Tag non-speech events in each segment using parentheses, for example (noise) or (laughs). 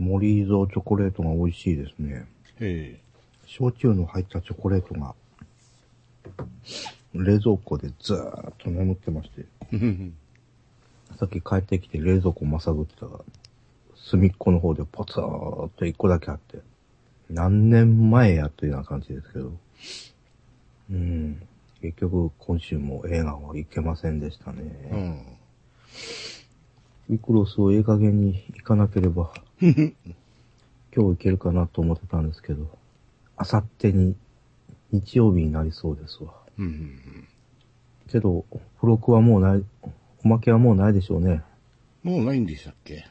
ん。森蔵チョコレートが美味しいですね。え焼酎の入ったチョコレートが、冷蔵庫でずーっと眠ってまして、え。(laughs) さっき帰ってきて冷蔵庫まさぐってたら、隅っこの方でポツーっと一個だけあって、何年前やというような感じですけど、うん。結局、今週も映画は行けませんでしたうね。ん。ウィクロスをええ加減に行かなければ、(laughs) 今日行けるかなと思ってたんですけど、あさってに日曜日になりそうですわ。うんうんけど、付録はもうない、おまけはもうないでしょうね。うん。もうないんでしたっけ？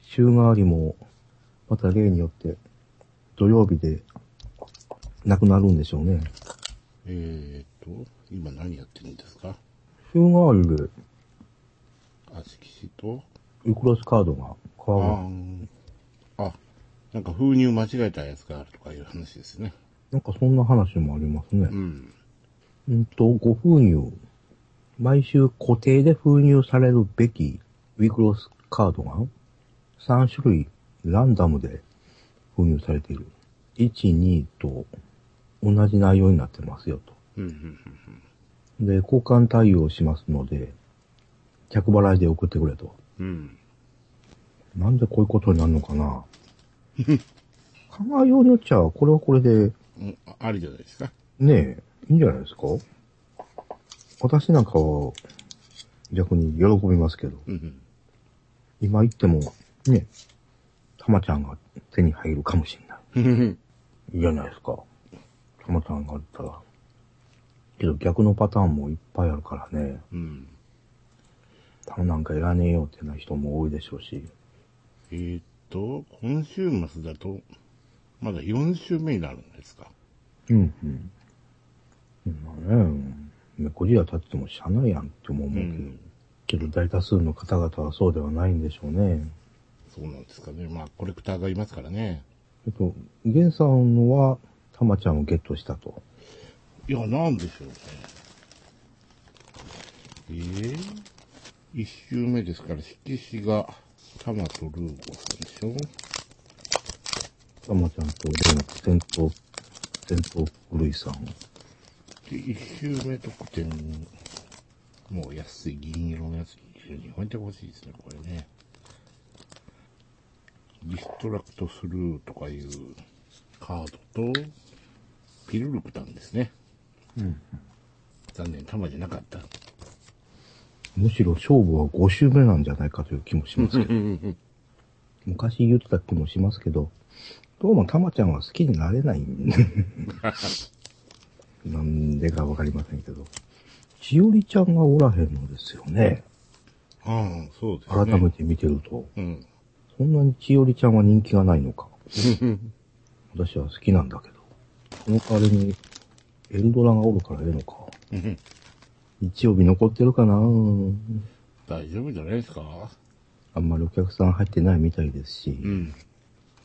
週替わりも、また例によって、土曜日で、なくなるんでしょうね。えーと、今何やってるんですか？週替わりで、あ、色紙と、ウィクロスカードが変あなんか封入間違えたやつがあるとかいう話ですね。なんかそんな話もありますねう。ん。うんと、ご封入。毎週固定で封入されるべきウィクロスカードが3種類ランダムで封入されている。1、2と同じ内容になってますよと。うん、うん、で、交換対応しますので、着払いで送ってくれと。うん。なんでこういうことになるのかな？考えようによっちゃ、これはこれで、うん。うんあありじゃないですか。ねえ、いいんじゃないですか？私なんかは、逆に喜びますけど、うん、うん。今言っても、ね、たまちゃんが手に入るかもしれない。いいじゃないですか。たまちゃんがあったら。けど逆のパターンもいっぱいあるからね。うん。たまなんかいらねえよってな人も多いでしょうし。えーっと、今週末だと、まだ4週目になるんですか？うん、うん。まあね、めこじや立ってもしゃあないやんって思うけど、うん。けど大多数の方々はそうではないんでしょうね。そうなんですかね。まあ、コレクターがいますからね。えっと、ゲンさんは、たまちゃんをゲットしたと。いや、なんでしょうね。えー、一周目ですから、色紙が、タマとルーゴさんでしょ？たまちゃんとレン、戦闘、戦闘古いさん。で、一周目特典、もう安い銀色のやつに22本いてほしいですね、これね。ディストラクトスルーとかいうカードと、ピルルクタンですね。うん。残念、玉じゃなかった。むしろ勝負は5周目なんじゃないかという気もしますけど。昔言ってた気もしますけど、どうもたまちゃんは好きになれない。なんでかわかりませんけど。しおりちゃんがおらへんのですよね。ああ、そうですね。改めて見てると。うん。そんなに千織ちゃんは人気がないのか。(laughs) 私は好きなんだけど。その代わりに、エルドラがおるからええのか。日曜日残ってるかな？大丈夫じゃないですか？あんまりお客さん入ってないみたいですし。うん。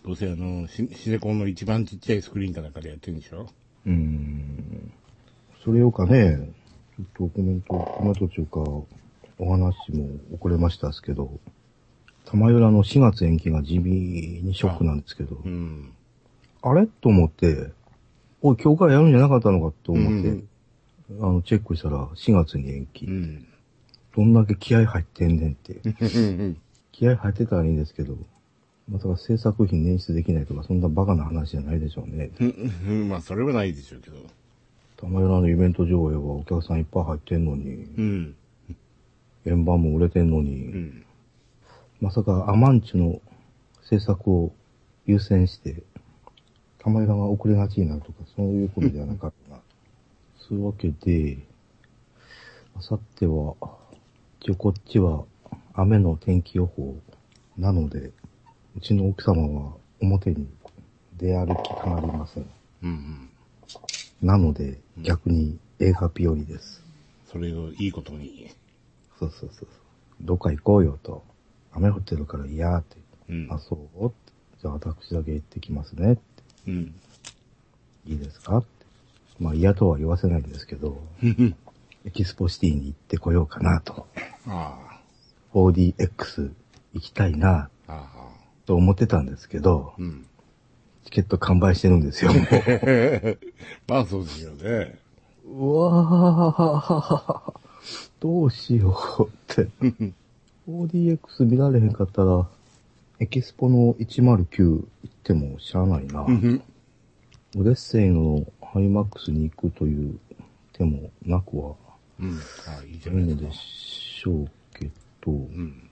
どうせあの、シシネコンの一番ちっちゃいスクリーンかなんかでやってるんでしょ？うーん。それよかね、ちょっとコメント、コメント中か、お話も遅れましたですけど、玉浦の4月延期が地味にショックなんですけど、うん。あれ？と思って、おい、今日からやるんじゃなかったのかと思って、うんあの、チェックしたら4月に延期。うん。どんだけ気合入ってんねんって。(laughs) 気合入ってたらいいんですけど、まさか制作費捻出できないとか、そんなバカな話じゃないでしょうね。う (laughs) んまあ、それはないでしょうけど。玉浦のイベント上映はお客さんいっぱい入ってんのに、うん。円盤も売れてんのに、うん。まさかアマンチュの制作を優先して、玉浦が遅れがちになるとか、そういうことではなかっ。そういうわけで、あさっては、一応こっちは雨の天気予報なので、うちの奥様は表に出歩きたがりません。うん。なので、逆に映画日和です。それをいいことに。そうそうそうそう。どっか行こうよと。雨降ってるから嫌って。うん。あ、そう？ってじゃあ私だけ行ってきますねって。うん。いいですかって。まあ嫌とは言わせないんですけど、(laughs) エキスポシティに行ってこようかなと。あ 4DX 行きたいな。あ。あと思ってたんですけど、うん。チケット完売してるんですよ。も (laughs) うまあそうですよね。うわー、どうしようって。4DX 見られへんかったら、エキスポの109行ってもしゃあないな。うん。オデッセイのハイマックスに行くという手もなくはうん。あいいじゃない。のですしょうけど、うん。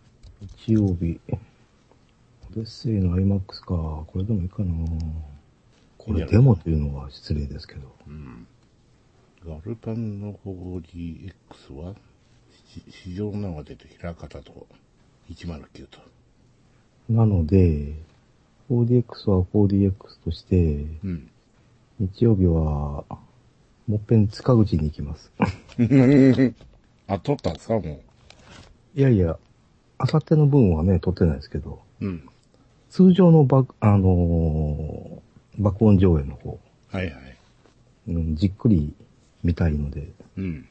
日曜日、オデッセイのハイマックスか、これでもいいかな。これデモというのは失礼ですけど。うん。ガルパンの 4DX は、し市場の中でと平方と109と。なので、4DX は 4DX として、うん。日曜日は、もっぺん塚口に行きます。(laughs) あ、撮ったんですか？もいやいや、あさっての分はね、撮ってないですけど、う。うん。通常の爆、あのー爆音上映の方、はいはい。うん、じっくり見たいので、うん。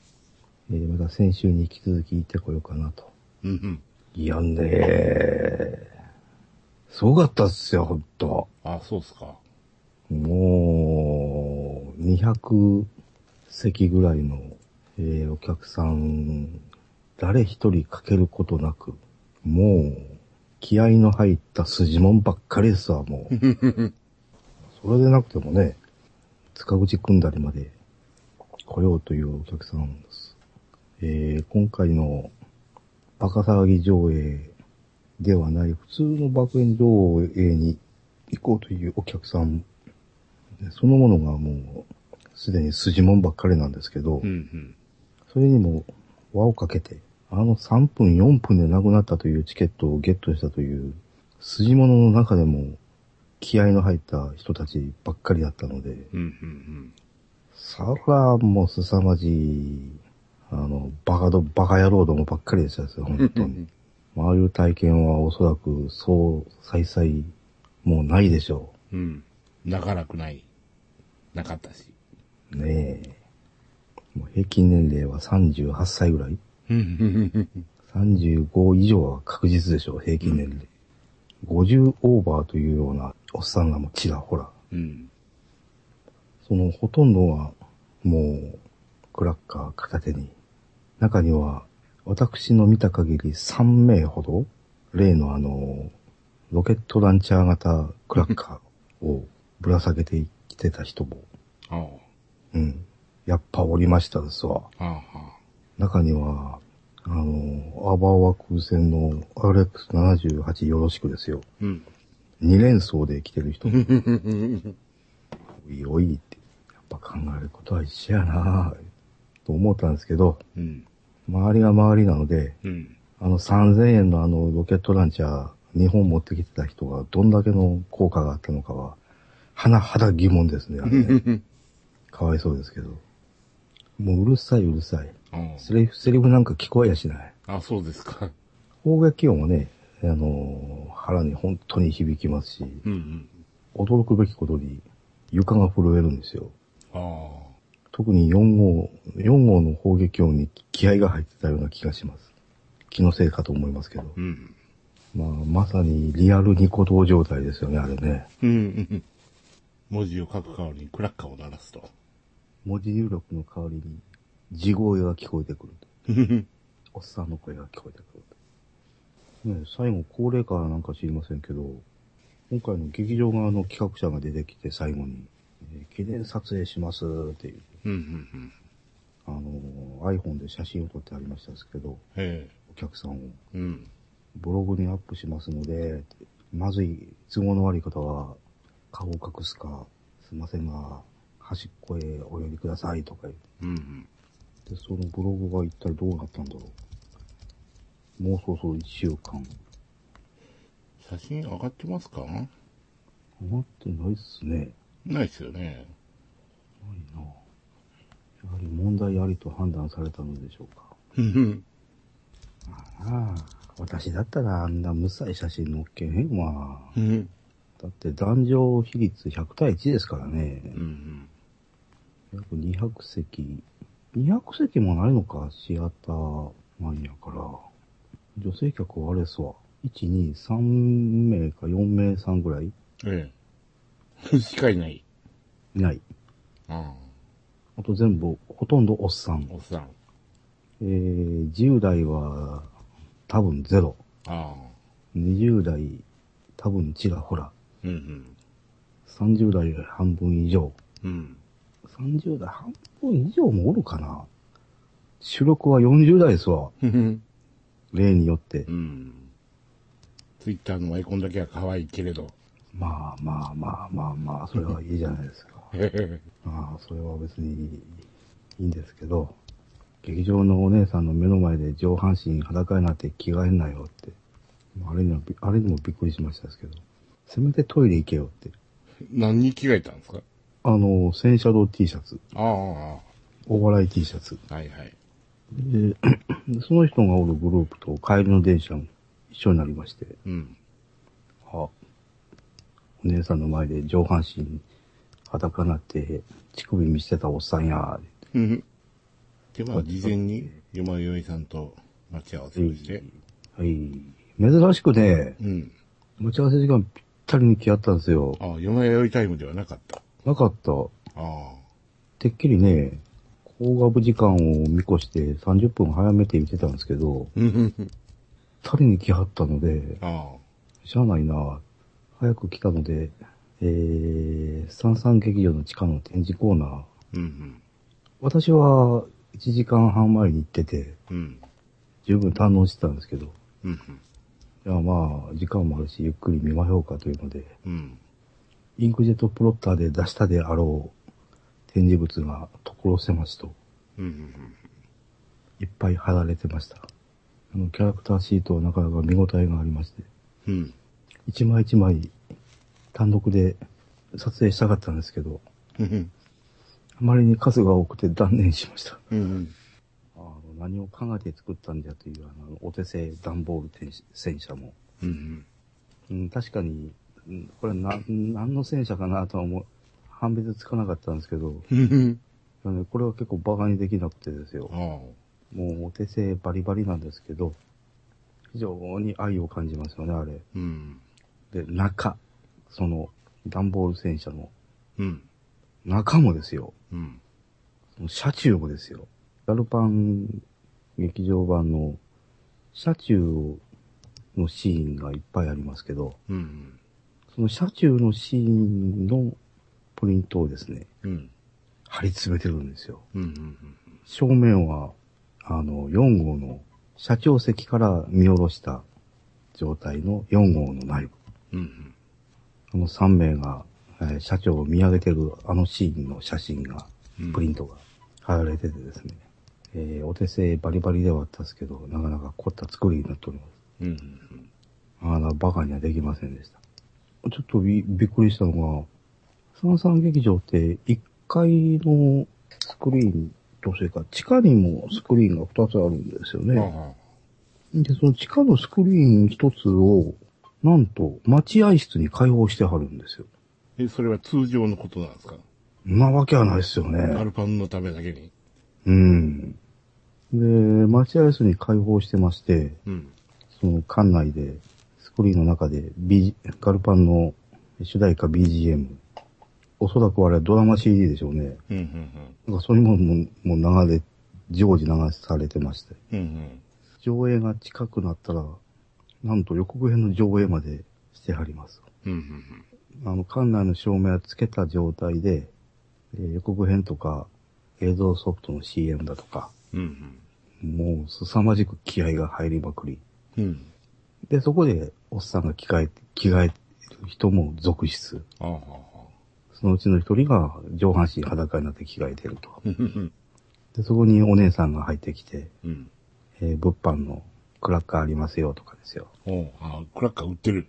えーまた先週に引き続き行ってこようかなと。うんうん。いやねー、すごかったっすよ、ほんと。あ、そうっすか。もう、200席ぐらいの、えーお客さん、誰一人かけることなく、もう、気合の入った筋もんばっかりですわ、もう。(laughs) それでなくてもね、塚口組んだりまで来ようというお客さんです。えー今回のバカ騒ぎ上映ではない、普通の爆炎上映に行こうというお客さん、でそのものがもう、すでに筋もんばっかりなんですけど、うんうん。それにも輪をかけて、あの3分4分で亡くなったというチケットをゲットしたという、筋物の中でも気合の入った人たちばっかりだったので、うんうんさらもう凄まじい、あの、バカど、バカ野郎どもばっかりでしたですよ、本当に。(laughs) ああいう体験はおそらくそう、再々、もうないでしょうん。うん。長らくない。なかったし。う。ねえ。もう平均年齢は38歳ぐらいうん。35以上は確実でしょう、平均年齢。50オーバーというようなおっさんがもうちらほら。うん。そのほとんどはもうクラッカー片手に。中には私の見た限り3名ほど、例のあの、ロケットランチャー型クラッカーをぶら下げてきてた人も、あうん。やっぱおりましたですわ。あ。ああ。あ中には、あの、アバオワ空戦の RX78 よろしくですよ。うん。二連装で来てる人も、(laughs) おいおいって、やっぱ考えることは一緒やなぁ、と思ったんですけど、うん。周りが周りなので、うん。あの3000円のあのロケットランチャー、日本持ってきてた人がどんだけの効果があったのかは、甚だ疑問ですね、あれね。かわいそうですけど。もううるさいうるさい。あセリフ、セリフなんか聞こえやしない。あ、そうですか。砲撃音はね、あのー腹に本当に響きますし、うんうん。驚くべきことに床が震えるんですよ。ああ。特に4号、4号の砲撃音に気合が入ってたような気がします。気のせいかと思いますけど。うん。まあ、まさにリアルニコ動状態ですよね、あれね。うんうん。文字を書く代わりにクラッカーを鳴らすと。文字入力の代わりに、地声が聞こえてくる。(laughs) おっさんの声が聞こえてくる。ね最後、高齢化なんか知りませんけど、今回の劇場側の企画者が出てきて最後に、えー記念撮影しますっていう、うんうんあのー iPhone で写真を撮ってありましたですけど、お客さんをえ。うん。ブログにアップしますので、まずい都合の悪い方は顔を隠すか、すいませんが、端っこへお寄りくださいとか言ってうんうん。で、そのブログが一体どうなったんだろう。もうそろそろ一週間。写真上がってますか？上がってないっすね。ないっすよね。ないな。やはり問題ありと判断されたのでしょうか。うんああ、私だったらあんな無彩写真載っけへんわ。うん。だって男女比率100対1ですからね。うん約200席。200席もないのか、シアターマンやから。女性客はあれっすわ。1、2、3名か4名さんぐらいええ。しかいない？いない。ああと全部、ほとんどおっさんあ。。おっさん。えー、10代は多分ゼロ。ああ。20代多分ちらほら。うんうん。30代半分以上。うん。30代半分以上もおるかな主力は40代ですわ。(laughs) 例によってう。ん。ツイッターのアイコンだけは可愛いけれど。まあまあまあまあまあ、それはいいじゃないですか。(laughs) まあ、それは別にいいんですけど、劇場のお姉さんの目の前で上半身裸になって着替えんなよって。あれにはび、あれにもびっくりしましたですけど、せめてトイレ行けよって。何に着替えたんですか？あの、戦車道 T シャツ、ああ、あお笑い T シャツ。あはいはい。で、(coughs) その人がおるグループと帰りの電車も一緒になりまして、うん。あ、お姉さんの前で上半身裸になって乳首見せてたおっさんや、ふ (laughs) ふで、まあ、事前に、よまよいさんと待ち合わせをして。はい。珍しくね、うん。待ち合わせ時間ぴったりに来合ったんですよ。ああ、よまよいタイムではなかった。なかった。ああ。てっきりね、高額時間を見越して30分早めて見てたんですけど、ふふふぴったりに来はったので、あしゃあないな。早く来たので、えー、三三劇場の地下の展示コーナー。あ。うん私は1時間半前に行ってて、うん。うん。十分堪能してたんですけど、うんいやまあ、時間もあるし、ゆっくり見ましょうかというので、うん。うん。インクジェットプロッターで出したであろう展示物が所狭しとうんうんいっぱい貼られてました。あの、キャラクターシートはなかなか見応えがありまして、うん。うん。一枚一枚単独で撮影したかったんですけど、ふふあまりに数が多くて断念しました。うんうん。何を考えて作ったんじゃというあのお手製段ボール天戦車も。うんうん、確かに、うんこれな、何の戦車かなとは思う、判別つかなかったんですけど、これは結構バカにできなくてですよ。もうお手製バリバリなんですけど、非常に愛を感じますよね、あれ。うん。で、中、その、段ボール戦車のうん。中もですよ。うん。その車中もですよ。ガルパン劇場版の車中のシーンがいっぱいありますけど、うん。その車中のシーンのプリントをですね、うん。貼り詰めてるんですよ。うん。うん。正面は、あの、4号の社長席から見下ろした状態の4号の内部。うん。あの3名が、えー社長を見上げてるあのシーンの写真が、うん。プリントが貼られててですね、えーお手製バリバリではあったんですけど、なかなか凝った作りになっております。うん。あら、バカにはできませんでした。ちょっとびびっくりしたのが、三三劇場って1階のスクリーンと、それから地下にもスクリーンが2つあるんですよね。あで、その地下のスクリーン1つを、なんと、待合室に開放してはるんですよ。え、それは通常のことなんですか？なわけはないですよアね。ルパンのためだけに。うん。で、待合室に開放してまして、うん。その館内で、スクリーンの中で、B、ガルパンの主題歌 BGM。おそらくあれはドラマ CD でしょうね。うん。うん。なんかそういうものももう流れ、常時流されてまして。うん。うん。上映が近くなったら、なんと予告編の上映までしてはります。うん。うん。あの、館内の照明はつけた状態で、えー予告編とか映像ソフトの CM だとか、うん。もう凄まじく気合が入りまくり。うん。で、そこでおっさんが着替えて、着替える人も続出。ああ。そのうちの一人が上半身裸になって着替えてると。うん。で、そこにお姉さんが入ってきて、うん。えー物販のクラッカーありますよとかですよ。おうあクラッカー売ってる。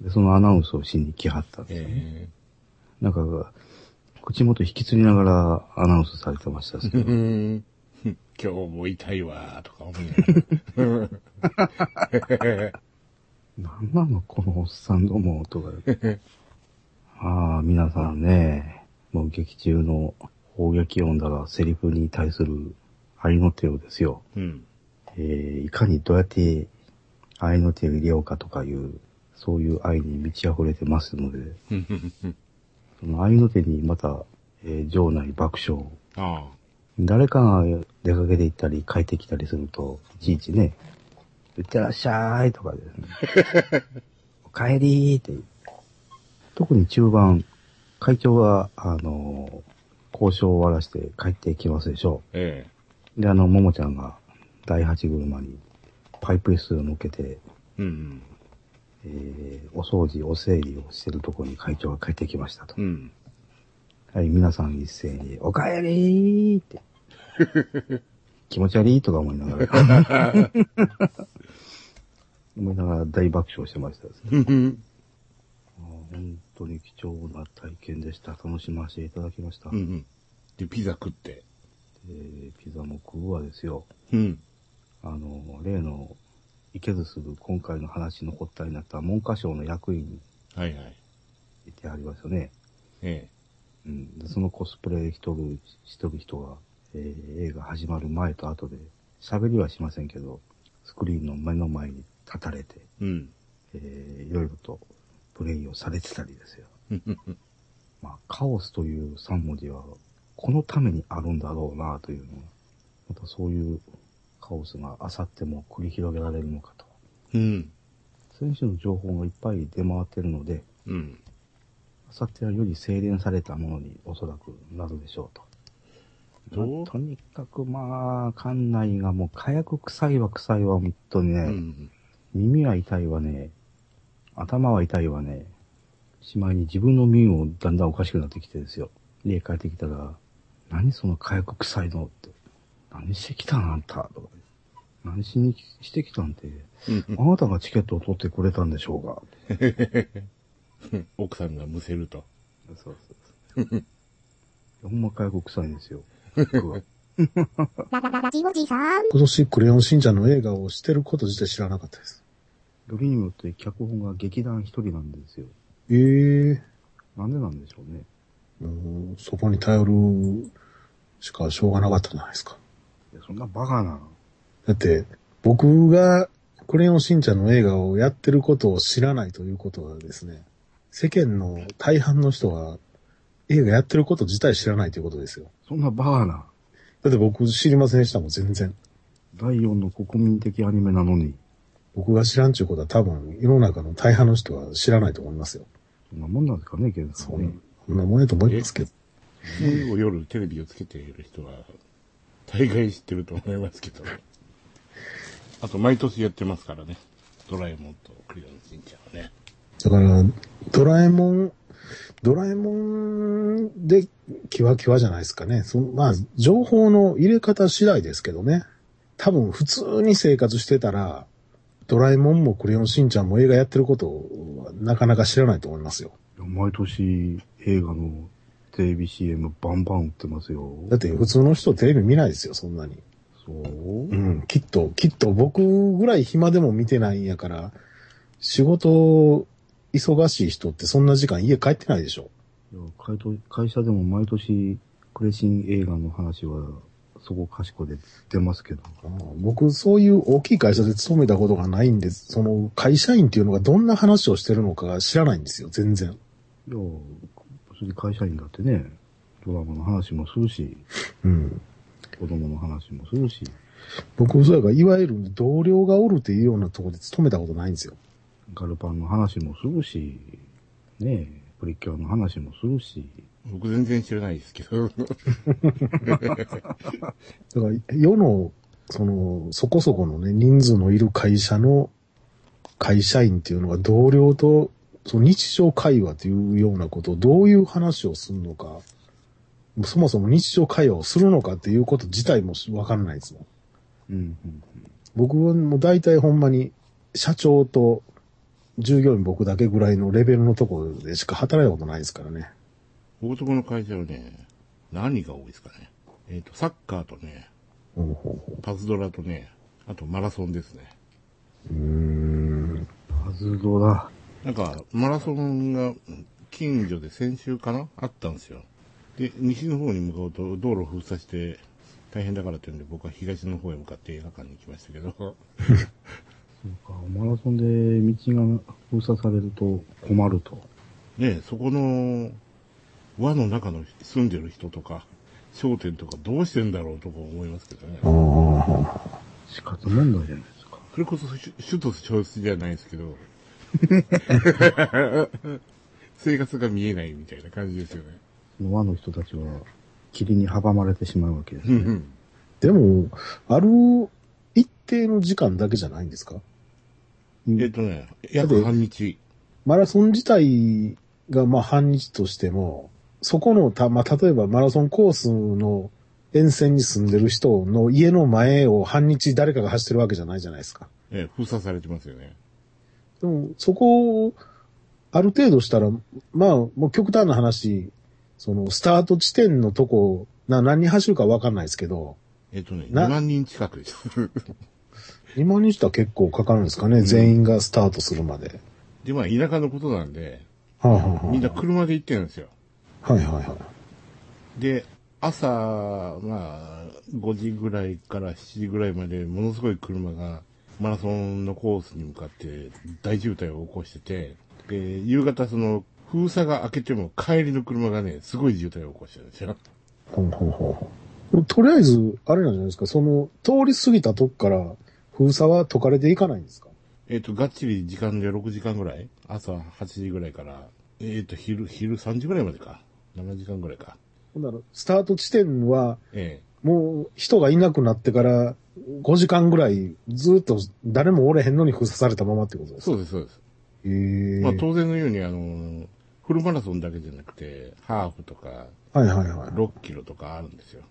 で、そのアナウンスをしに来はったんですよね。えなんか、口元引きつりながらアナウンスされてましたしえ。うん。今日も痛いわ、とか思いながら。(laughs) なんなのこのおっさんどもとか。ああ、皆さんね、もう劇中の砲撃音だがセリフに対する愛の手をですよ。うん。えー、いかにどうやって愛の手を入れようかとかいう、そういう愛に満ち溢れてますので、(laughs) その愛の手にまた、えー場内爆笑。あ誰かが出かけて行ったり帰ってきたりすると、いちいちね、いってらっしゃいとかですね。(laughs) お帰りーって。特に中盤、会長が、あの交渉を終わらして帰ってきますでしょあ、えう。で、あの、ももちゃんが第八車にパイプ椅子を乗っけて、え。うんえーお掃除、お整理をしてるところに会長が帰ってきましたとうん。う。ん。はい、皆さん一斉に、おかえりーって。(laughs) 気持ち悪い？とか思いながら。(laughs) 思いながら大爆笑してましたですね。本当に貴重な体験でした。楽しませていただきました。うん。で、ピザ食って。えーピザも食うわですよ。うん。あの、例の、池津すぐ今回の話の発端になった文科省の役員にはいはい。いてありますよね。えうん、でそのコスプレしとる、しとる人が、えー映画始まる前と後で、喋りはしませんけど、スクリーンの目の前に立たれて、え。うん。えーいろいろとプレイをされてたりですよ。うん (laughs) まあ、カオスという3文字は、このためにあるんだろうなというのが、またそういうカオスがあさっても繰り広げられるのかと。うん。選手の情報がいっぱい出回ってるので、うん。あさってはより精錬されたものにおそらくなるでしょうと。まあとにかくまあ、館内がもう火薬臭いは臭いわ、本当にね、うん。耳は痛いわね、頭は痛いわね、しまいに自分の耳もだんだんおかしくなってきてですよ。家帰ってきたら、何その火薬臭いのって。何してきたんあんたとか。何しにしてきたんって。あなたがチケットを取ってくれたんでしょうが。(laughs) 奥さんがむせると。そうそうそう。ほんま火薬臭いんですよ。僕は。(laughs) 今年クレヨンしんちゃんの映画をしてること自体知らなかったです。よりによって脚本が劇団一人なんですよ。ええなんでなんでしょうね。もうそこに頼るしかしょうがなかったじゃないですか。いやそんなバカな。だって、僕がクレヨンしんちゃんの映画をやってることを知らないということはですね、世間の大半の人は映画やってること自体知らないということですよ。そんなバカな。だって僕知りませんでしたもん、全然。第4の国民的アニメなのに、僕が知らんちゅうことは多分世の中の大半の人は知らないと思いますよ。そんなもんなんですかね、ケンさそんんね。そんなもんやと思いますけど。夜テレビをつけている人は、大概知ってると思いますけど。あと、毎年やってますからね。ドラえもんとクレヨンしんちゃんはね。だから、ドラえもん、ドラえもんで、キワキワじゃないですかね。そのまあ、情報の入れ方次第ですけどね。多分、普通に生活してたら、ドラえもんもクレヨンしんちゃんも映画やってることはなかなか知らないと思いますよ。毎年映画のテレビ CM バンバン売ってますよ。だって普通の人テレビ見ないですよ、そんなに。そう？うん、きっと、きっと僕ぐらい暇でも見てないんやから、仕事忙しい人ってそんな時間家帰ってないでしょ。いや会と会社でも毎年クレシン映画の話はそこかしこで出ますけど。僕、そういう大きい会社で勤めたことがないんで、その会社員っていうのがどんな話をしてるのかが知らないんですよ、全然。いや、それで会社員だってね、ドラマの話もするし、うん。子供の話もするし、僕、そうやから、いわゆる同僚がおるっていうようなところで勤めたことないんですよ。ガルパンの話もするし、ねえ、プリキュアの話もするし、僕全然知らないですけど。だから、世の、その、そこそこのね、人数のいる会社の会社員っていうのが同僚と、その日常会話というようなことをどういう話をするのか、そもそも日常会話をするのかっていうこと自体もわかんないですもん。うん、うん、僕はもう大体ほんまに社長と従業員僕だけぐらいのレベルのところでしか働いたことないですからね。僕とこの会社はね、何が多いですかね。えっ、と、サッカーとね、ほうほうほパズドラとね、あとマラソンですね。ううーん。パズドラ。なんか、マラソンが近所で先週かなあったんですよ。で、西の方に向かうと道路を封鎖して大変だからっていうんで僕は東の方へ向かって映画館に行きましたけど、そそうか、マラソンで道が封鎖されると困ると。ねえそこの輪の中の住んでる人とか、商店とかどうしてんだろうとか思いますけどね。ああ。死活問題じゃないですか。それこそ首首都消失じゃないですけど、(laughs) 生活が見えないみたいな感じですよね。その輪の人たちは霧に阻まれてしまうわけですね。うんうん。でも、ある一定の時間だけじゃないんですか？えっとね、約半日。マラソン自体がまあ半日としても、そこのた、まあ例えばマラソンコースの沿線に住んでる人の家の前を半日誰かが走ってるわけじゃないじゃないですか。ええ封鎖されてますよね。でも、そこを、ある程度したら、まあ、もう極端な話、その、スタート地点のとこ、な、何人走るかわかんないですけど、えっとね、な2万人近くです。今にしては結構かかるんですかね、全員がスタートするまで。で、まあ、田舎のことなんで、はあ、はあはあみんな車で行ってるんですよ。はいはいはい。で、朝、まあ、5時ぐらいから7時ぐらいまで、ものすごい車が、マラソンのコースに向かって大渋滞を起こしてて、で、夕方その、封鎖が開けても帰りの車がね、すごい渋滞を起こしてるんですよ。ほうほうほうとりあえず、あれなんじゃないですか、その、通り過ぎたとこから、封鎖は解かれていかないんですか？えっ、と、がっちり時間で6時間ぐらい？朝8時ぐらいから、えっ、と、昼、昼3時ぐらいまでか。7時間ぐらいか。ほんなら、スタート地点は、えもう人がいなくなってから、5時間ぐらい、ずっと誰もおれへんのに封鎖されたままってことえですか？そうです、そうです。へえまあ当然のように、あの、フルマラソンだけじゃなくて、ハーフとか、はいはいはい。6キロとかあるんですよ。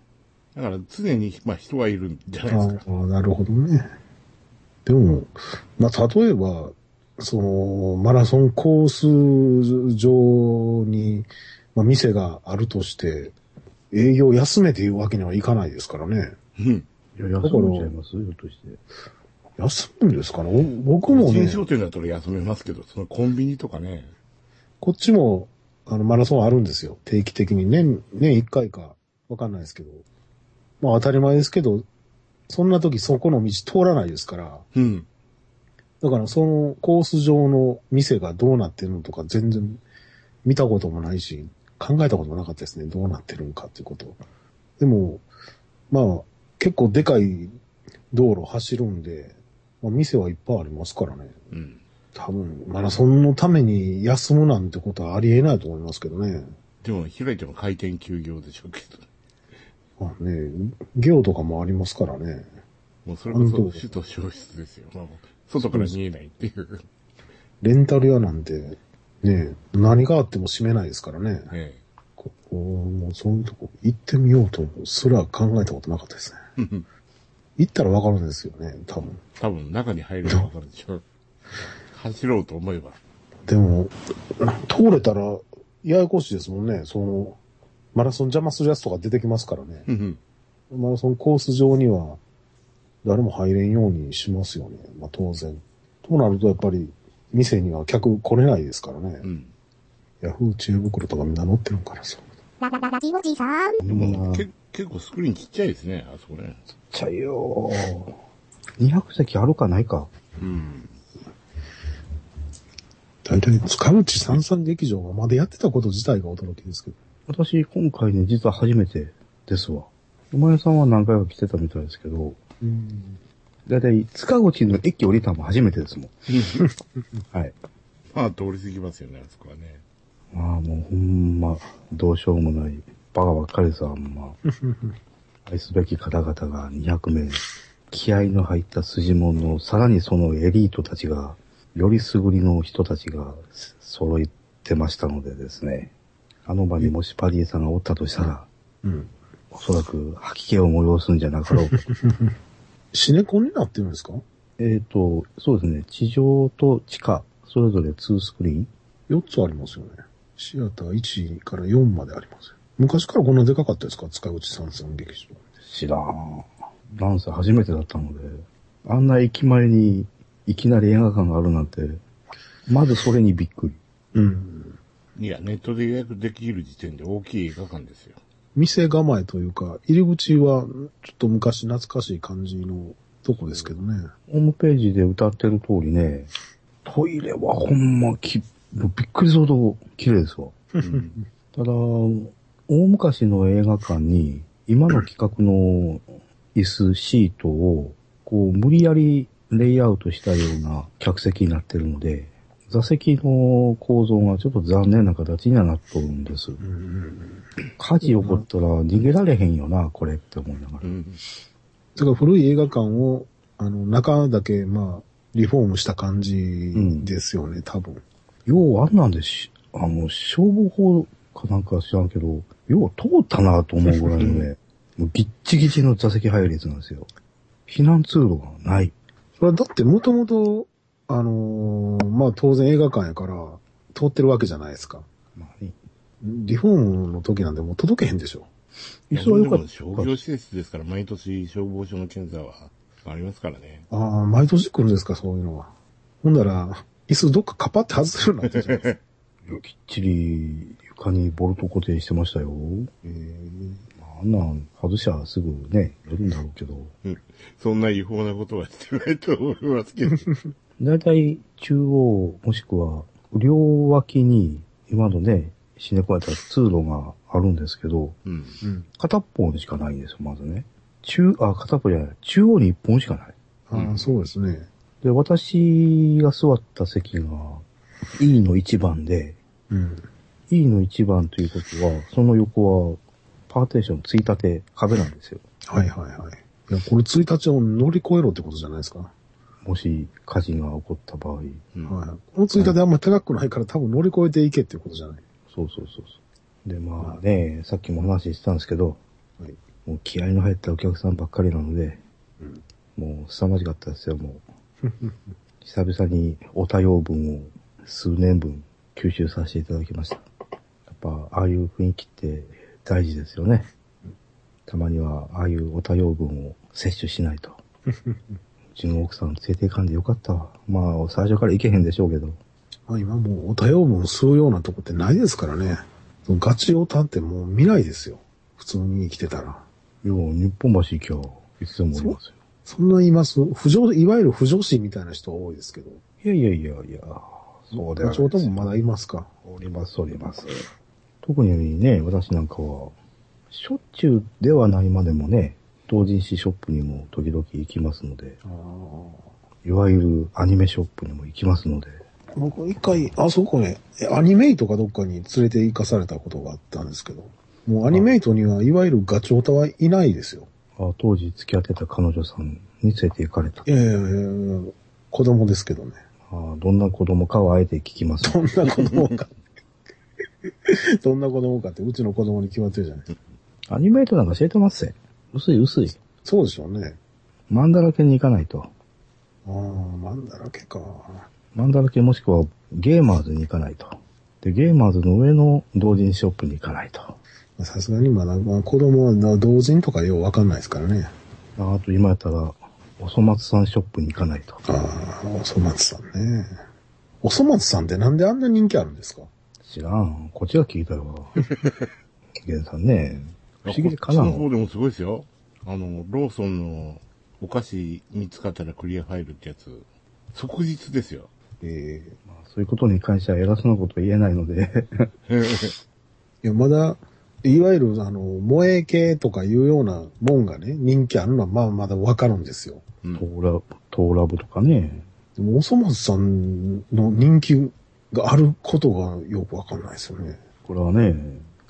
だから常に、まあ人はいるんじゃないですか。ああ、なるほどね。でも、まあ、例えば、その、マラソンコース上に、まあ、店があるとして、営業休めていうわけにはいかないですからね。うん。いや、休んじゃいます？ひょっとして。休むんですかねお僕もね新、商店だったら休めますけど、そのコンビニとかね、こっちも、あの、マラソンあるんですよ。定期的に。年、年1回か、わかんないですけど。まあ当たり前ですけど、そんな時そこの道通らないですから、うん。だからそのコース上の店がどうなってるのとか全然見たこともないし、考えたこともなかったですね。どうなってるんかっていうこと。でも、まあ、結構でかい道路走るんで、まあ、店はいっぱいありますからね。うん。多分、マラソンのために休むなんてことはありえないと思いますけどね。でも開いても開店休業でしょうけど。まあね、行とかもありますからね。もうそれこそ首都消失ですよ。まあ、外から見えないっていう。レンタル屋なんて、ね、何があっても閉めないですからね。えここ、もうそういうとこ行ってみようとすら考えたことなかったですね。え。行ったらわかるんですよね、多分。多分中に入ればわかるでしょう。走ろうと思えば。でも、通れたら、ややこしいですもんね。その、マラソン邪魔するやつとか出てきますからね。うんうん。マラソンコース上には、誰も入れんようにしますよね。まあ当然。となるとやっぱり、店には客来れないですからね。うん。ヤフー知恵袋とかみんな載ってるんからさ。ララララジオジさん。でうんも、け結構スクリーンちっちゃいですね、あそこね。ちゃいよー。200席あるかないか。うん。大体、塚内三三劇場がまだやってたこと自体が驚きですけど。私、今回ね、実は初めてですわ。お前さんは何回か来てたみたいですけど、うん。だいたい塚口の駅降りたのも初めてですもん。(laughs) はい。まあ、通り過ぎますよね、あそこはね。まあもうほんま、どうしようもない、バカばっかりさ、ほんま。(laughs) 愛すべき方々が200名。気合の入った筋物の、さらにそのエリートたちが、よりすぐりの人たちが揃ってましたのでですね。あの場にもしパリエさんがおったとしたら、うん。おそらく吐き気を催すんじゃなかろうか。シネコンになってるんですか？えっと、そうですね。地上と地下、それぞれ2スクリーン ?4 つありますよね。シアター1から4までありますよ。昔からこんなでかかったですか？塚口三三劇場。知らん。なんせ初めてだったので、あんな駅前にいきなり映画館があるなんて、まずそれにびっくり。うん。いや、ネットで予約できる時点で大きい映画館ですよ。店構えというか、入り口はちょっと昔懐かしい感じのとこですけどね。ホームページで歌ってる通りね、トイレはほんまき、びっくりするほど綺麗ですわ。うんただ、大昔の映画館に、今の企画の椅子、シートを、こう、無理やりレイアウトしたような客席になってるので、座席の構造がちょっと残念な形にはなっとるんです。うんうん火事起こったら逃げられへんよな、これって思いながら。うん。だから古い映画館を、あの、中だけ、まあ、リフォームした感じですよね、多分。ようあんなんでし、あの、消防法かなんか知らんけど、よう通ったなと思うぐらいのね、(laughs) もうギッチギチの座席配列なんですよ。避難通路がない。それはだってもともと、あのーまあ当然映画館やから、通ってるわけじゃないですか。まあね。リフォームの時なんでもう届けへんでしょ。椅子は良かっでも商業施設ですから、毎年消防署の検査はありますからね。ああ、毎年来るんですか、そういうのは。ほんなら、椅子どっかカパって外せるようになってるじゃないですか。た。(laughs) いやきっちり床にボルト固定してましたよ。えまあ、あんなん外しゃすぐね、やるんだろうけど。そんな違法なことはしてないと思いますけど。だいたい中央、もしくは両脇に今のね、シネコやったら通路があるんですけど、うん。ーうん。片っぽにしかないんですよ、まずね。中、あ、片っぽじゃない。中央に一本しかない。ああ、そうですね。で、私が座った席が E の1番で、うん。E の1番ということは、その横はパーテーションついたて壁なんですよ。はいはいはい。いや、これ1日を乗り越えろってことじゃないですか。もし火事が起こった場合。うんはい。この1日あんまり高くないから多分乗り越えていけっていうことじゃない。そうそうそうそう。で、まあね、さっきも話してたんですけど、はい。もう気合の入ったお客さんばっかりなので、うんもう凄まじかったですよ、もう。(laughs) 久々にお多用分を数年分吸収させていただきました。やっぱ、ああいう雰囲気って大事ですよね。たまには、ああいうお多用分を摂取しないと。(laughs) うちの奥さん連れて行かんでよかったわ。まあ、最初から行けへんでしょうけど。まあ今もうお多様分吸うようなとこってないですからね。ガチオタってもう未来ですよ。普通に生きてたら。よう、日本橋行きゃ、いつでもおりますよ。そんないます？不女、いわゆる不女子みたいな人が多いですけど。いやいやいやいや、そうではガチオタもまだいますか？おります、おります。特にね、私なんかは、しょっちゅうではないまでもね、同人誌ショップにも時々行きますので、いわゆるアニメショップにも行きますので、僕一回、あそこね、えアニメイトかどっかに連れて行かされたことがあったんですけど、もうアニメイトにはいわゆるガチオタはいないですよ。あ当時付き合ってた彼女さんに連れて行かれた。いやいやいや子供ですけどね。あどんな子供かはあえて聞きます。どんな子供か。(laughs) どんな子供かってうちの子供に決まってるじゃない。アニメートなんか教えてますせ。薄い薄い。そうでしょうね。マンダラケに行かないと。ああ、マンだらけか。マンダラケもしくはゲーマーズに行かないと。で、ゲーマーズの上の同人ショップに行かないと。さすがにまだ、まあ、子供は同人とかようわかんないですからね。あと今やったら、おそ松さんショップに行かないと。ああ、おそ松さんね。おそ松さんってなんであんな人気あるんですか？知らん。こっちが聞いたよ。(laughs) ゲンさんね。不思議でかなこっちの方でもすごいですよ。あの、ローソンのお菓子見つかったらクリアファイルってやつ、即日ですよ。ええまあそういうことに関しては偉そうなこと言えないので、(laughs) いや、まだ、いわゆる、あの、萌え系とかいうようなもんがね、人気あるのは、まあ、まだわかるんですよ。うんトーラ、トーラブとかね。でも、おそ松さんの人気があることがよくわかんないですよね。これはね、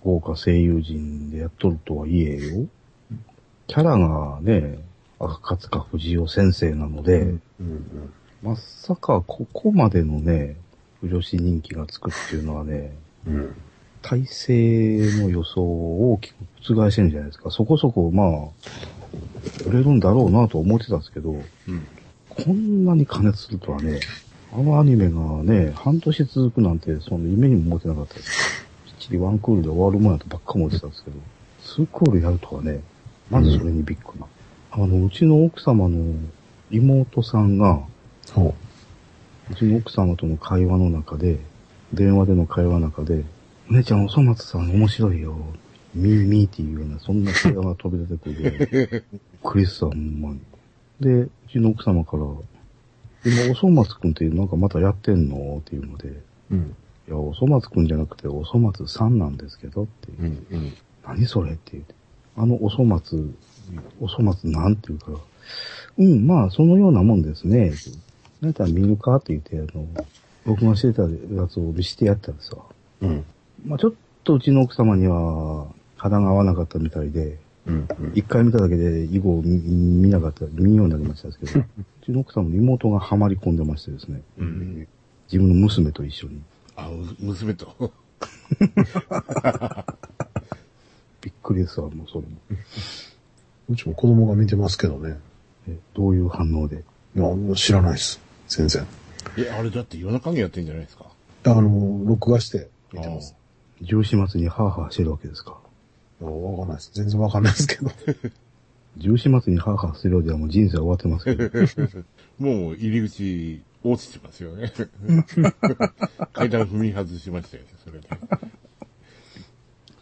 豪華声優陣でやっとるとはいえよ。キャラがね、赤塚不二夫先生なので、うん、まさかここまでのね、不女子人気がつくっていうのはね、うん、うん。体制の予想を大きく覆してるんじゃないですか。そこそこ、まあ、売れるんだろうなと思ってたんですけど、うん。こんなに加熱するとはね、あのアニメがね、半年続くなんて、その夢にも思ってなかったです。きっちりワンクールで終わるもんやとばっか思ってたんですけど、ツークールやるとはね、まずそれにびっくり。あの、うちの奥様の妹さんが、ほうちの奥様との会話の中で、電話での会話の中で、お姉ちゃん、おそ松さん面白いよ。ミーミーっていうような、そんな会話が飛び出てくる。(laughs) クリスさん、ほんまに。で、うちの奥様から、今、おそ松くんってなんかまたやってんのっていうので、うん。いや、おそ松くんじゃなくて、おそ松さんなんですけどっていう。うん。うん。何それって言って。あのおそ松、おそ松なんて言うから、うん、まあ、そのようなもんですね。なんたら見るかって言って、あの、僕がしてたやつを見してやったんですわ。うん。まあ、ちょっとうちの奥様には、肌が合わなかったみたいで、うん。一回見ただけで以後見見なかった、見んようになりましたけど、(laughs) うちの奥様の妹がハマり込んでましてですね、うん。自分の娘と一緒に。あ、う娘と。(laughs) びっくりですわ、もうそれも。うちも子供が見てますけどね。えどういう反応で？いや、知らないです。全然。え、あれだって夜中にやってんじゃないですか？あの、録画して見てます。重始末にハーハーしてるわけですか？わかんないです。全然わかんないですけど。(laughs) 重始末にハーハーするようではもう人生終わってますけど。(laughs) もう入り口落ちてますよね。(laughs) 階段踏み外しましたよね、それで。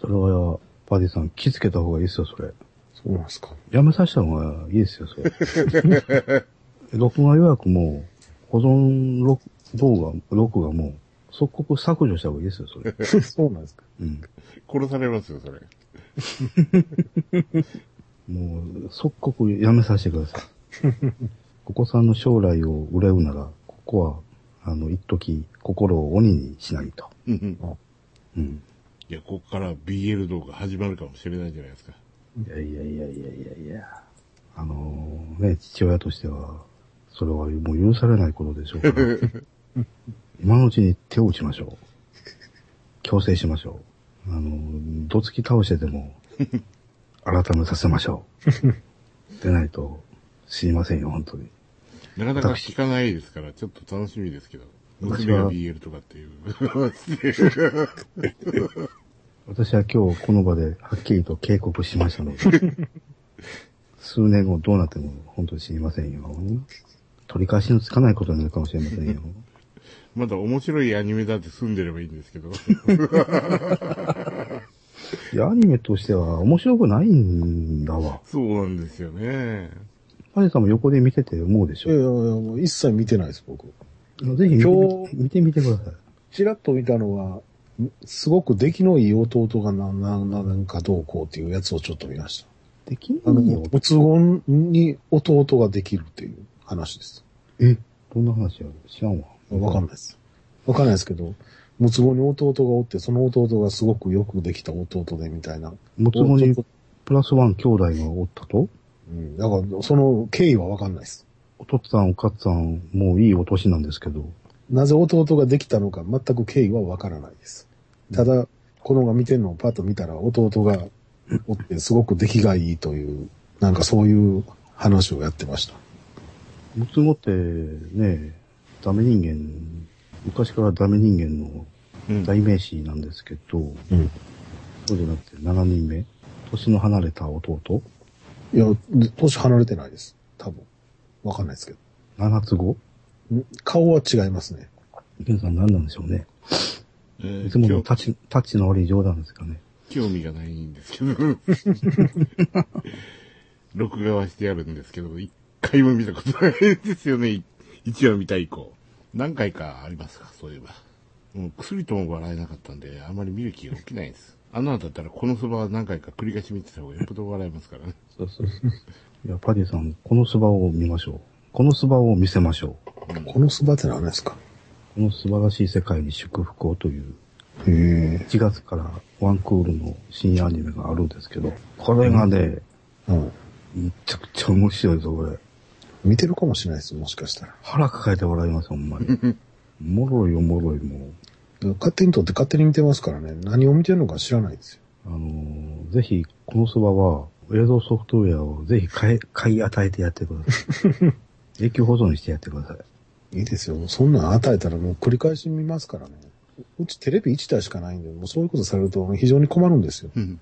それは、パディさん気づけた方がいいですよ、それ。そうなんですか。やめさせた方がいいですよ、それ。録画予約も、保存録動画、録画も、即刻削除した方がいいですよ、それ。そうなんですか。うん。殺されますよ、それ。もう、即刻やめさせてください。(laughs) お子さんの将来を憂うなら、ここは、あの、一時、心を鬼にしないと。うんうん。いや、ここから BL 動画始まるかもしれないじゃないですか。いやいやいやいやいやいや。あのね、父親としては、それはもう許されないことでしょうから、(laughs) 今のうちに手を打ちましょう。強制しましょう。あの、どつき倒してでも、(laughs) 改めさせましょう。でないと、知りませんよ、本当に。なかなか聞かないですから、ちょっと楽しみですけど。娘が BL とかっていう。(laughs) 私は今日この場ではっきりと警告しましたので、(laughs) 数年後どうなっても本当に知りませんよ。取り返しのつかないことになるかもしれませんよ。まだ面白いアニメだって住んでればいいんですけど。(laughs) いや、アニメとしては面白くないんだわ。そうなんですよね。パネさんも横で見てて思うでしいやいやいょ。や、もう一切見てないです、僕。ぜひ見て今日見てみてください。ちらっと見たのは、すごく出来のいい弟がな、な、ななんかどうこうっていうやつをちょっと見ました。できあの、ないよ。没言に弟ができるっていう話です。え、どんな話やろ知らんわ。わかんないです。わかんないですけど、六つ子に弟がおって、その弟がすごくよくできた弟でみたいな。もつごにプラスワン兄弟がおったと？うん。だから、その経緯はわかんないです。お父っつぁんおかっつぁん、もういいお年なんですけど、なぜ弟ができたのか全く経緯はわからないです。ただ、子供が見てるのをパッと見たら弟がおってすごく出来がいいという、なんかそういう話をやってました。もつごってね、ダメ人間、昔からダメ人間のうん。代名詞なんですけど、うん。そうじゃなくて7人目年の離れた弟？いや、年離れてないです。多分。わかんないですけど。七つ子？ん？顔は違いますね。皆さん何なんでしょうね。えーいつもの興タッチ、タッチの悪い冗談ですかね。興味がないんですけど。(laughs) 録画はしてあるんですけど、一回も見たことないですよね。一話見た以降。何回かありますか、そういえば。もう薬とも笑えなかったんで、あまり見る気が起きないんです。あんなのだったらこのそばは何回か繰り返し見てた方がよっぽど笑えますからね。そうそうそう。いや、パディさん、このスバを見ましょう。このスバを見せましょう。このスバって何ですか？この素晴らしい世界に祝福をという、へえ。1月からワンクールの深夜アニメがあるんですけど、これがね、うん。めちゃくちゃ面白いぞ、これ。見てるかもしれないです、もしかしたら。腹抱えて笑います、ほんまに。おもろいおもろい、もう。勝手に撮って勝手に見てますからね。何を見てるのか知らないですよ。あのーぜひ、このそばは、映像ソフトウェアをぜひ買い、買い与えてやってください。(laughs) 永久保存してやってください。いいですよ。そんなん与えたらもう繰り返し見ますからね。うちテレビ1台しかないんで、もうそういうことされると非常に困るんですよ。うん。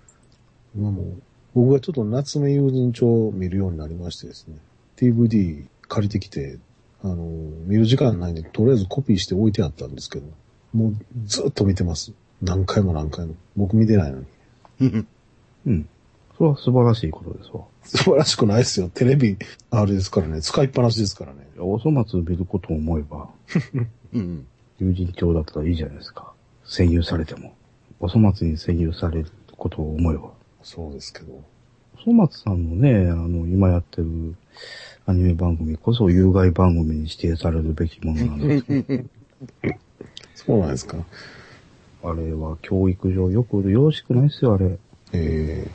今もう、僕がちょっと夏目友人帳を見るようになりましてですね。DVD 借りてきて、あの、見る時間ないんで、とりあえずコピーして置いてあったんですけど、もうずっと見てます。何回も何回も。僕見てないのに。うん。それは素晴らしいことですわ。素晴らしくないですよ。テレビ、あれですからね、使いっぱなしですからね。お粗末見ることを思えば、(laughs) うん。友人帳だったらいいじゃないですか。占有されても。お粗末に占有されることを思えば。そうですけど。お粗末さんのね、あの、今やってるアニメ番組こそ有害番組に指定されるべきものなんですけど、(laughs) そうなんですか。あれは教育上よくよろしくないですよ、あれ。ええ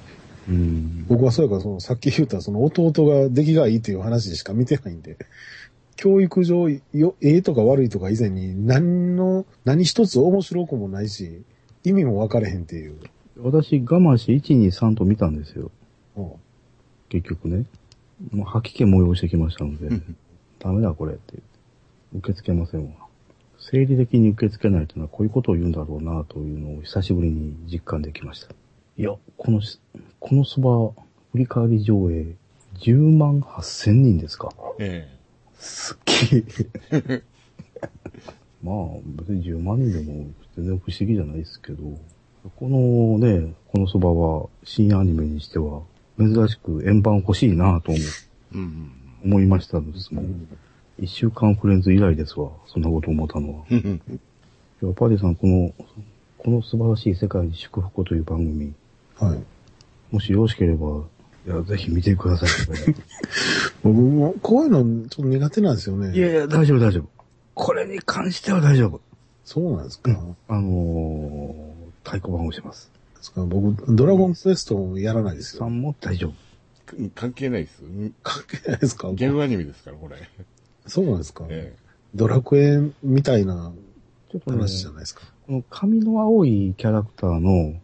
うん。僕はそうやから、その、さっき言った、その弟が出来がいいという話しか見てないんで、教育上、よ、ええとか悪いとか以前に、何の、何一つ面白くもないし、意味も分かれへんっていう。私我慢して1、2、3と見たんですよ。うん結局ね。もう吐き気催してきましたので、うんダメだこれって言って。受け付けませんわ。生理的に受け付けないというのはこういうことを言うんだろうなというのを久しぶりに実感できました。いや、このし、このそば、振り返り上映、10万8000人ですか。えすっげえ。(laughs) まあ、別に10万人でも全然不思議じゃないですけど、このね、このそばは新アニメにしては珍しく円盤欲しいなと思うえうん。思いましたんですもん。一週間フレンズ以来ですわ。そんなこと思ったのは。うん。いやパーティさん、この、この素晴らしい世界に祝福という番組、はい。もしよろしければ、いや、ぜひ見てください。(laughs) 僕も、こういうのちょっと苦手なんですよね。いやいや、大丈夫大丈夫。これに関しては大丈夫。そうなんですか？あのー、太鼓判をします。ですから僕、ドラゴンクエストもやらないですよ。さんも大丈夫。関係ないです。関係ないですか？ギャグアニメですから、これ。そうなんですか、えドラクエみたいな話じゃないですか？この髪の青いキャラクターの、はい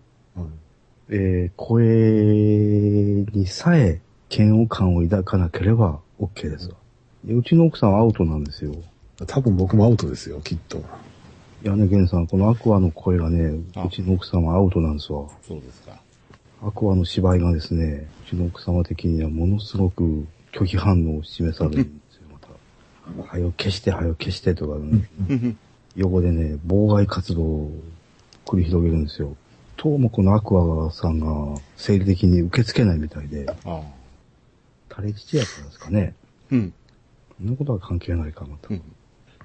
えー声にさえ嫌悪感を抱かなければ OK ですわ。でうちの奥さんはアウトなんですよ。多分僕もアウトですよ、きっと。いやね、ゲンさん、このアクアの声がね、あうちの奥さんはアウトなんですわ。そうですか。アクアの芝居がですね、うちの奥様的にはものすごく拒否反応を示されるんですよ、(laughs) また。はよ消して、はよ消してとかね、横でね、妨害活動を繰り広げるんですよ。どうもこのアクアさんが生理的に受け付けないみたいで、ああ。垂れ父やったんですかね。うん。そんなことは関係ないかもと。うん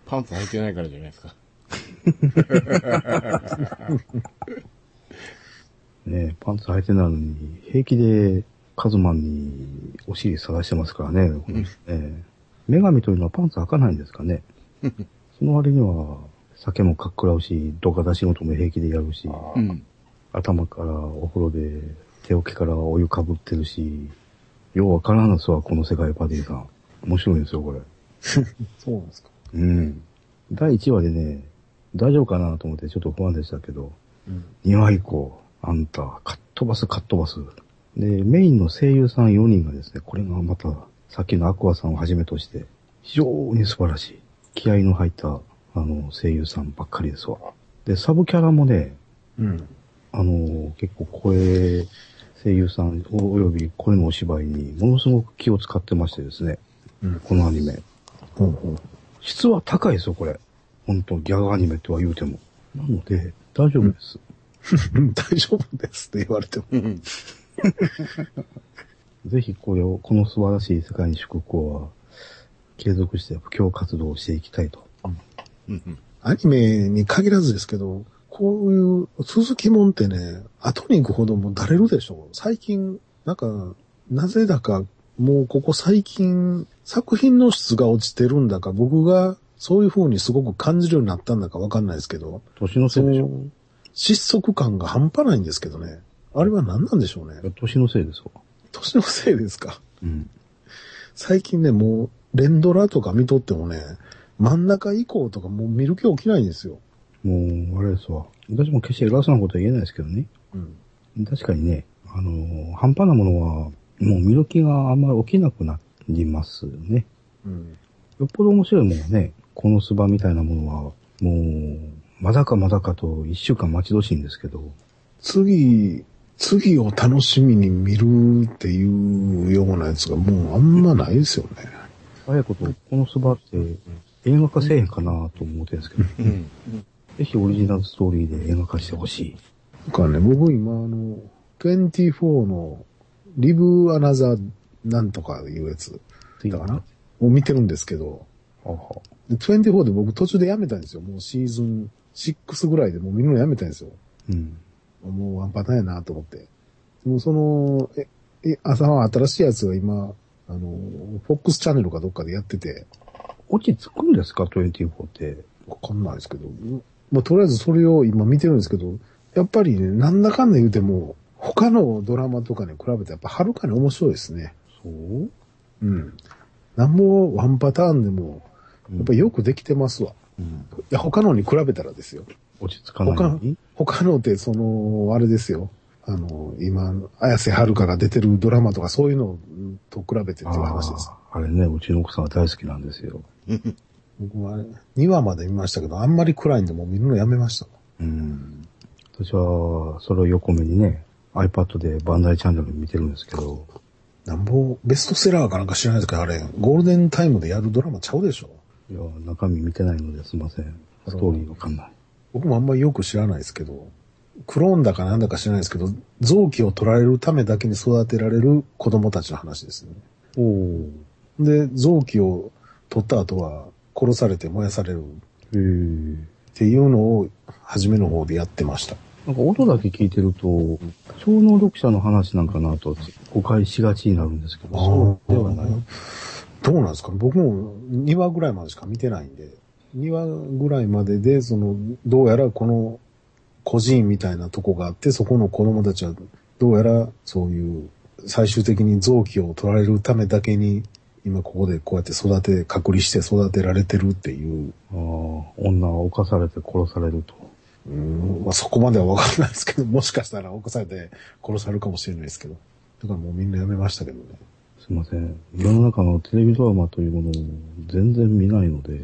パンツ履いてないからじゃないですか。(laughs) ねパンツ履いてないのに、平気でカズマンにお尻探してますからね。この人ね女神というのはパンツ履かないんですかね。(laughs) その割には、酒もかっくらうし、どか出し事も平気でやるし、うん。頭からお風呂で手桶からお湯かぶってるし、ようわからんのすわ、この世界パディさん。面白いんですよ、これ。(laughs) そうなんですか。うん。第1話でね、大丈夫かなと思ってちょっと不安でしたけど、うん。2話以降、あんた、かっ飛ばすかっ飛ばす。で、メインの声優さん4人がですね、これがまた、さっきのアクアさんをはじめとして、非常に素晴らしい。気合の入った、あの、声優さんばっかりですわ。で、サブキャラもね、うん。あの、結構声、声優さんおおよび声のお芝居にものすごく気を使ってましてですね、うん。このアニメ。ほうほう。質は高いですよ、これ。本当ギャグアニメとは言うても。なので、大丈夫です。(laughs) 大丈夫ですって言われても。うん。(laughs) ぜひこれを、この素晴らしい世界に祝福は、継続して布教活動をしていきたいと。うん。アニメに限らずですけど、こういう続きもんってね、後に行くほどもうだれるでしょ。最近、なんか、なぜだか、もうここ最近、作品の質が落ちてるんだか、僕がそういう風にすごく感じるようになったんだかわかんないですけど、年のせいでしょ。失速感が半端ないんですけどね。あれは何なんでしょうね。年のせいですわ。年のせいですか。うん。最近ね、もう、連ドラとか見とってもね、真ん中以降とかもう見る気起きないんですよ。もう、あれですわ。私も決して偉そうなことは言えないですけどね。うん。確かにね、あのー半端なものは、もう見る気があんまり起きなくなりますね。うん。よっぽど面白いものはね、このスバみたいなものは、もう、まだかまだかと一週間待ち遠しいんですけど、次、次を楽しみに見るっていうようなやつがもうあんまないですよね。早いこと、このスバって映画化せえへんかなと思ってるんですけど、うん。ぜひオリジナルストーリーで映画化してほしい。だからね、僕今あの、24のリブアナザーなんとかいうやつ次だかな。を見てるんですけど、ははで24で僕途中でやめたんですよ。もうシーズン6ぐらいでもう見るのやめたんですよ。うん。もうワンパターンやなと思って。でもその、え、え、朝は新しいやつが今、あの、フォックスチャンネルかどっかでやってて、落ち着くんですか ?24 って。わかんないですけど、まあ、とりあえずそれを今見てるんですけど、やっぱりね、なんだかんだ言うても、他のドラマとかに比べてやっぱはるかに面白いですね。そううん。なんもワンパターンでも、やっぱよくできてますわ。うん。いや、他のに比べたらですよ。落ち着かないのに？他のって、その、あれですよ。あの、今、綾瀬はるかが出てるドラマとかそういうのと比べてっていう話です。あれね、うちの奥さんは大好きなんですよ。(laughs) 僕はあれ、2話まで見ましたけど、あんまり暗いんでもう見るのやめました。うん。私は、それを横目にね、iPad でバンダイチャンネル見てるんですけど、なんぼ、ベストセラーかなんか知らないですけど、あれ、ゴールデンタイムでやるドラマちゃうでしょ。いや、中身見てないのですいません。ストーリーわかんない。僕もあんまりよく知らないですけど、クローンだかなんだか知らないですけど、臓器を取られるためだけに育てられる子供たちの話ですね。おお。で、臓器を取った後は殺されて燃やされるっへえ。ていうのを初めの方でやってました。なんか音だけ聞いてると、超能力者の話なんかなと誤解しがちになるんですけど、そうではない。どうなんですか？僕も2話ぐらいまでしか見てないんで、2話ぐらいまでで、その、どうやらこの孤児院みたいなとこがあって、そこの子供たちは、どうやらそういう、最終的に臓器を取られるためだけに、今ここでこうやって育て、隔離して育てられてるっていう、ああ、女は犯されて殺されると。うん、まあそこまではわかんないですけど、もしかしたら犯されて殺されるかもしれないですけど。だからもうみんなやめましたけどね。すいません。世の中のテレビドラマというものを全然見ないので、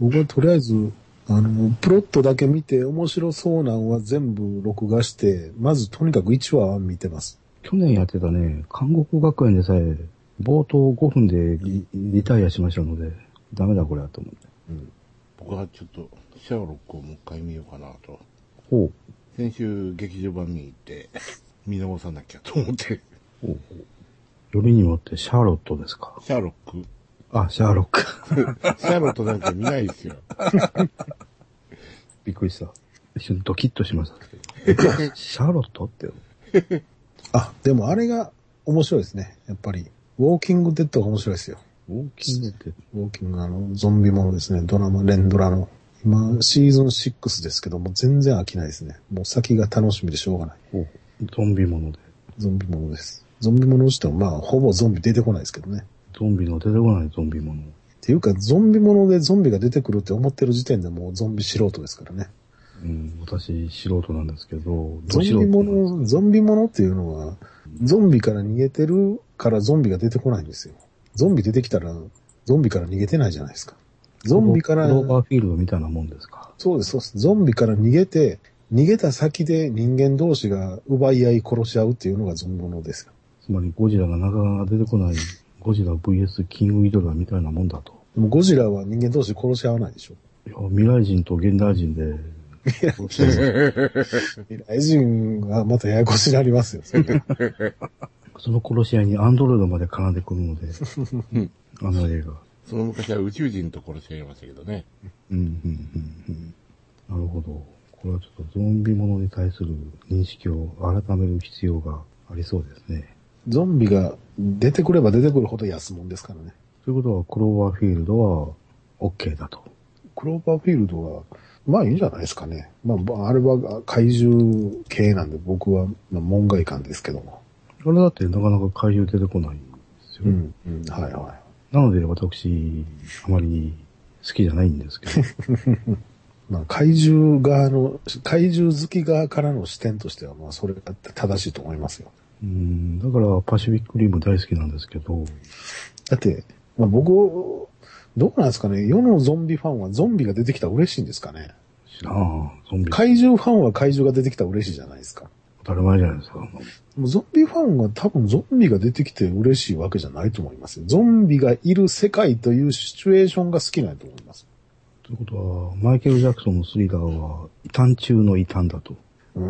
僕はとりあえず、あの、プロットだけ見て面白そうなんは全部録画して、まずとにかく1話は見てます。去年やってたね、韓国学園でさえ、冒頭5分でリリタイアしましたので、ダメだこれはと思って。うん。僕はちょっと、シャーロックをもう一回見ようかなと。ほう。先週劇場版見に行って、見直さなきゃと思って。ほうほう。よりにもってシャーロットですか？シャーロックあ、シャーロック。(laughs) シャーロットなんか見ないですよ。びっくりした。一瞬ドキッとしました。(laughs) シャーロットって。あ、でもあれが面白いですね。やっぱり。ウォーキングデッドが面白いですよ。ウォーキングって。ウォーキングのあの、ゾンビものですね。ドラマ、連ドラの。今、シーズン6ですけども、全然飽きないですね。もう先が楽しみでしょうがない。ゾンビもので。ゾンビものです。ゾンビものしても、まあ、ほぼゾンビ出てこないですけどね。ゾンビの出てこないゾンビもの。っていうか、ゾンビものでゾンビが出てくるって思ってる時点でもうゾンビ素人ですからね。うん、私、素人なんですけど、ゾンビもの、ゾンビものっていうのは、ゾンビから逃げてるからゾンビが出てこないんですよ。ゾンビ出てきたら、ゾンビから逃げてないじゃないですか。ゾンビからク、ローバーフィールドみたいなもんですか？そうです、そうです。ゾンビから逃げて、逃げた先で人間同士が奪い合い殺し合うっていうのがゾンビものですよ。つまりゴジラがなかなか出てこない、ゴジラ VS キングギドラみたいなもんだと。でもゴジラは人間同士殺し合わないでしょ。いや、未来人と現代人で、未来人はまたややこしになりますよ。それその殺し合いにアンドロイドまで絡んでくるので、あの映画。その昔は宇宙人と殺し合いましたけどね。うん、うん、うん、うん。なるほど。これはちょっとゾンビものに対する認識を改める必要がありそうですね。ゾンビが出てくれば出てくるほど安物ですからね。ということは、クローバーフィールドは OK だと。クローバーフィールドは、まあいいんじゃないですかね。まあ、あれは怪獣系なんで僕は、まあ、門外観ですけども。あれだってなかなか怪獣出てこないんですよ。うん、うん、はいはなので私、あまり好きじゃないんですけど。い。(laughs) まあ怪獣側の、怪獣好き側からの視点としては、まあそれが正しいと思いますよ。うん、だからパシフィックリム大好きなんですけど、だって、まあ僕、どうなんですかね世のゾンビファンはゾンビが出てきたら嬉しいんですかね知らん、ゾンビ。怪獣ファンは怪獣が出てきたら嬉しいじゃないですか。当たり前じゃないですか。もうゾンビファンは多分ゾンビが出てきて嬉しいわけじゃないと思いますよ。ゾンビがいる世界というシチュエーションが好きなんだと思います。ということは、マイケル・ジャクソンのスリラーは、異端中の異端だと。うー